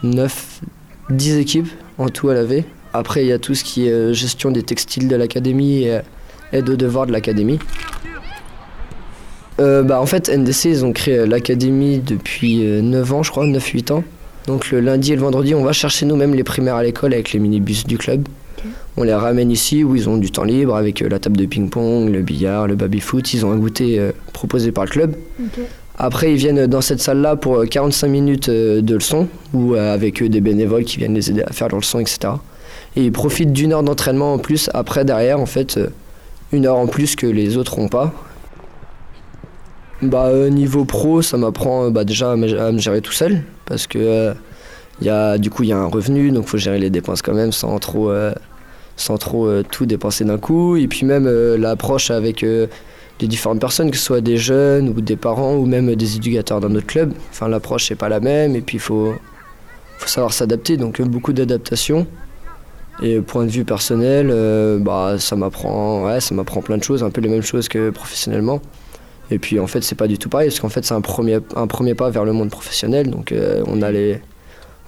9, 10 équipes en tout à laver. Après, il y a tout ce qui est gestion des textiles de l'académie et aide aux devoirs de l'académie. bah, en fait, NDC, ils ont créé l'académie depuis 9 ans, je crois, 9-8 ans. Donc le lundi et le vendredi, on va chercher nous-mêmes les primaires à l'école avec les minibus du club. On les ramène ici où ils ont du temps libre avec euh, la table de ping-pong, le billard, le baby-foot. Ils ont un goûter euh, proposé par le club. Après, ils viennent dans cette salle-là pour 45 euh, minutes de leçon ou avec des bénévoles qui viennent les aider à faire leur leçon, etc. Et ils profitent d'une heure d'entraînement en plus après, derrière, en fait, une heure en plus que les autres n'ont pas. Bah, niveau pro, ça m'apprend bah, déjà à me, gérer tout seul parce que euh, y a, du coup il y a un revenu donc il faut gérer les dépenses quand même sans trop, euh, sans trop euh, tout dépenser d'un coup. Et puis même l'approche avec les différentes personnes que ce soit des jeunes ou des parents ou même des éducateurs dans notre club enfin l'approche n'est pas la même. Et puis il faut, savoir s'adapter. Donc beaucoup d'adaptation. Et point de vue personnel bah ça m'apprend ouais, ça m'apprend plein de choses un peu les mêmes choses que professionnellement. Et puis en fait, c'est pas du tout pareil, parce qu'en fait, c'est un premier, un premier pas vers le monde professionnel. Donc euh, on, a les,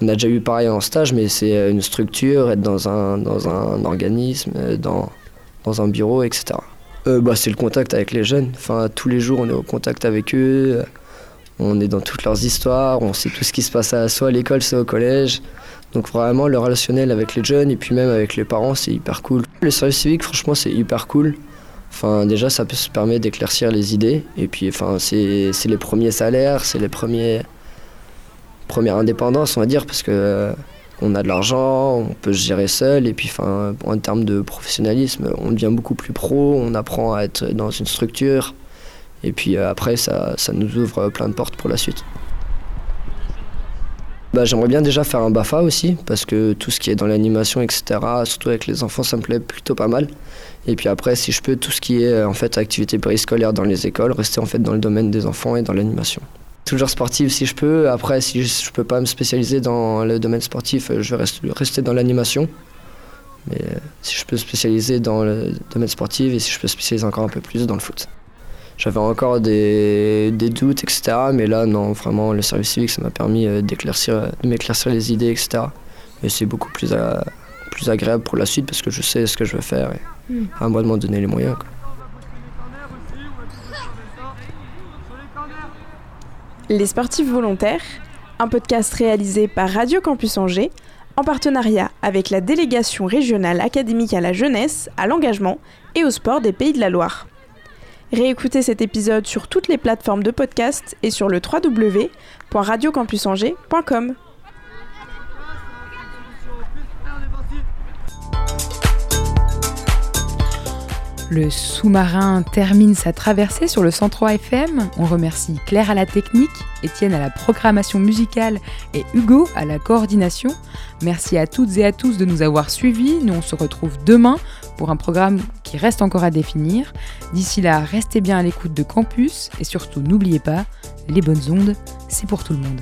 on a déjà eu pareil en stage, mais c'est une structure, être dans un, dans un organisme, euh, dans, dans un bureau, etc. Euh, bah, c'est le contact avec les jeunes. Enfin, tous les jours, on est au contact avec eux. On est dans toutes leurs histoires, on sait tout ce qui se passe à, soit à l'école, soit au collège. Donc vraiment, le relationnel avec les jeunes et puis même avec les parents, c'est hyper cool. Le service civique, franchement, c'est hyper cool. Enfin, déjà, ça peut se permettre d'éclaircir les idées. Et puis, enfin, c'est les premiers salaires, c'est les premiers premières indépendances, on va dire, parce que euh, on a de l'argent, on peut se gérer seul. Et puis, en termes de professionnalisme, on devient beaucoup plus pro, on apprend à être dans une structure. Et puis euh, après, ça, ça nous ouvre plein de portes pour la suite. Bah, J'aimerais bien déjà faire un BAFA aussi, parce que tout ce qui est dans l'animation, etc., surtout avec les enfants, ça me plaît plutôt pas mal. Et puis après, si je peux, tout ce qui est en fait activité périscolaire dans les écoles, rester en fait dans le domaine des enfants et dans l'animation. Toujours sportive si je peux. Après, si je peux pas me spécialiser dans le domaine sportif, je vais rester dans l'animation. Mais si je peux spécialiser dans le domaine sportif et si je peux spécialiser encore un peu plus dans le foot. j'avais encore des, des, doutes, etc. Mais là, non, vraiment, le service civique, ça m'a permis d'éclaircir, de m'éclaircir les idées, etc. Et c'est beaucoup plus, plus agréable pour la suite parce que je sais ce que je veux faire et mm. à moi de m'en donner les moyens. Les sportifs volontaires, un podcast réalisé par Radio Campus Angers en partenariat avec la délégation régionale académique à la jeunesse, à l'engagement et au sport des Pays de la Loire. Réécoutez cet épisode sur toutes les plateformes de podcast et sur le www.radiocampusangers.com. Le sous-marin termine sa traversée sur le 103 FM. On remercie Claire à la technique, Étienne à la programmation musicale et Hugo à la coordination. Merci à toutes et à tous de nous avoir suivis. Nous, on se retrouve demain pour un programme qui reste encore à définir. D'ici là, restez bien à l'écoute de Campus et surtout n'oubliez pas, les bonnes ondes, c'est pour tout le monde.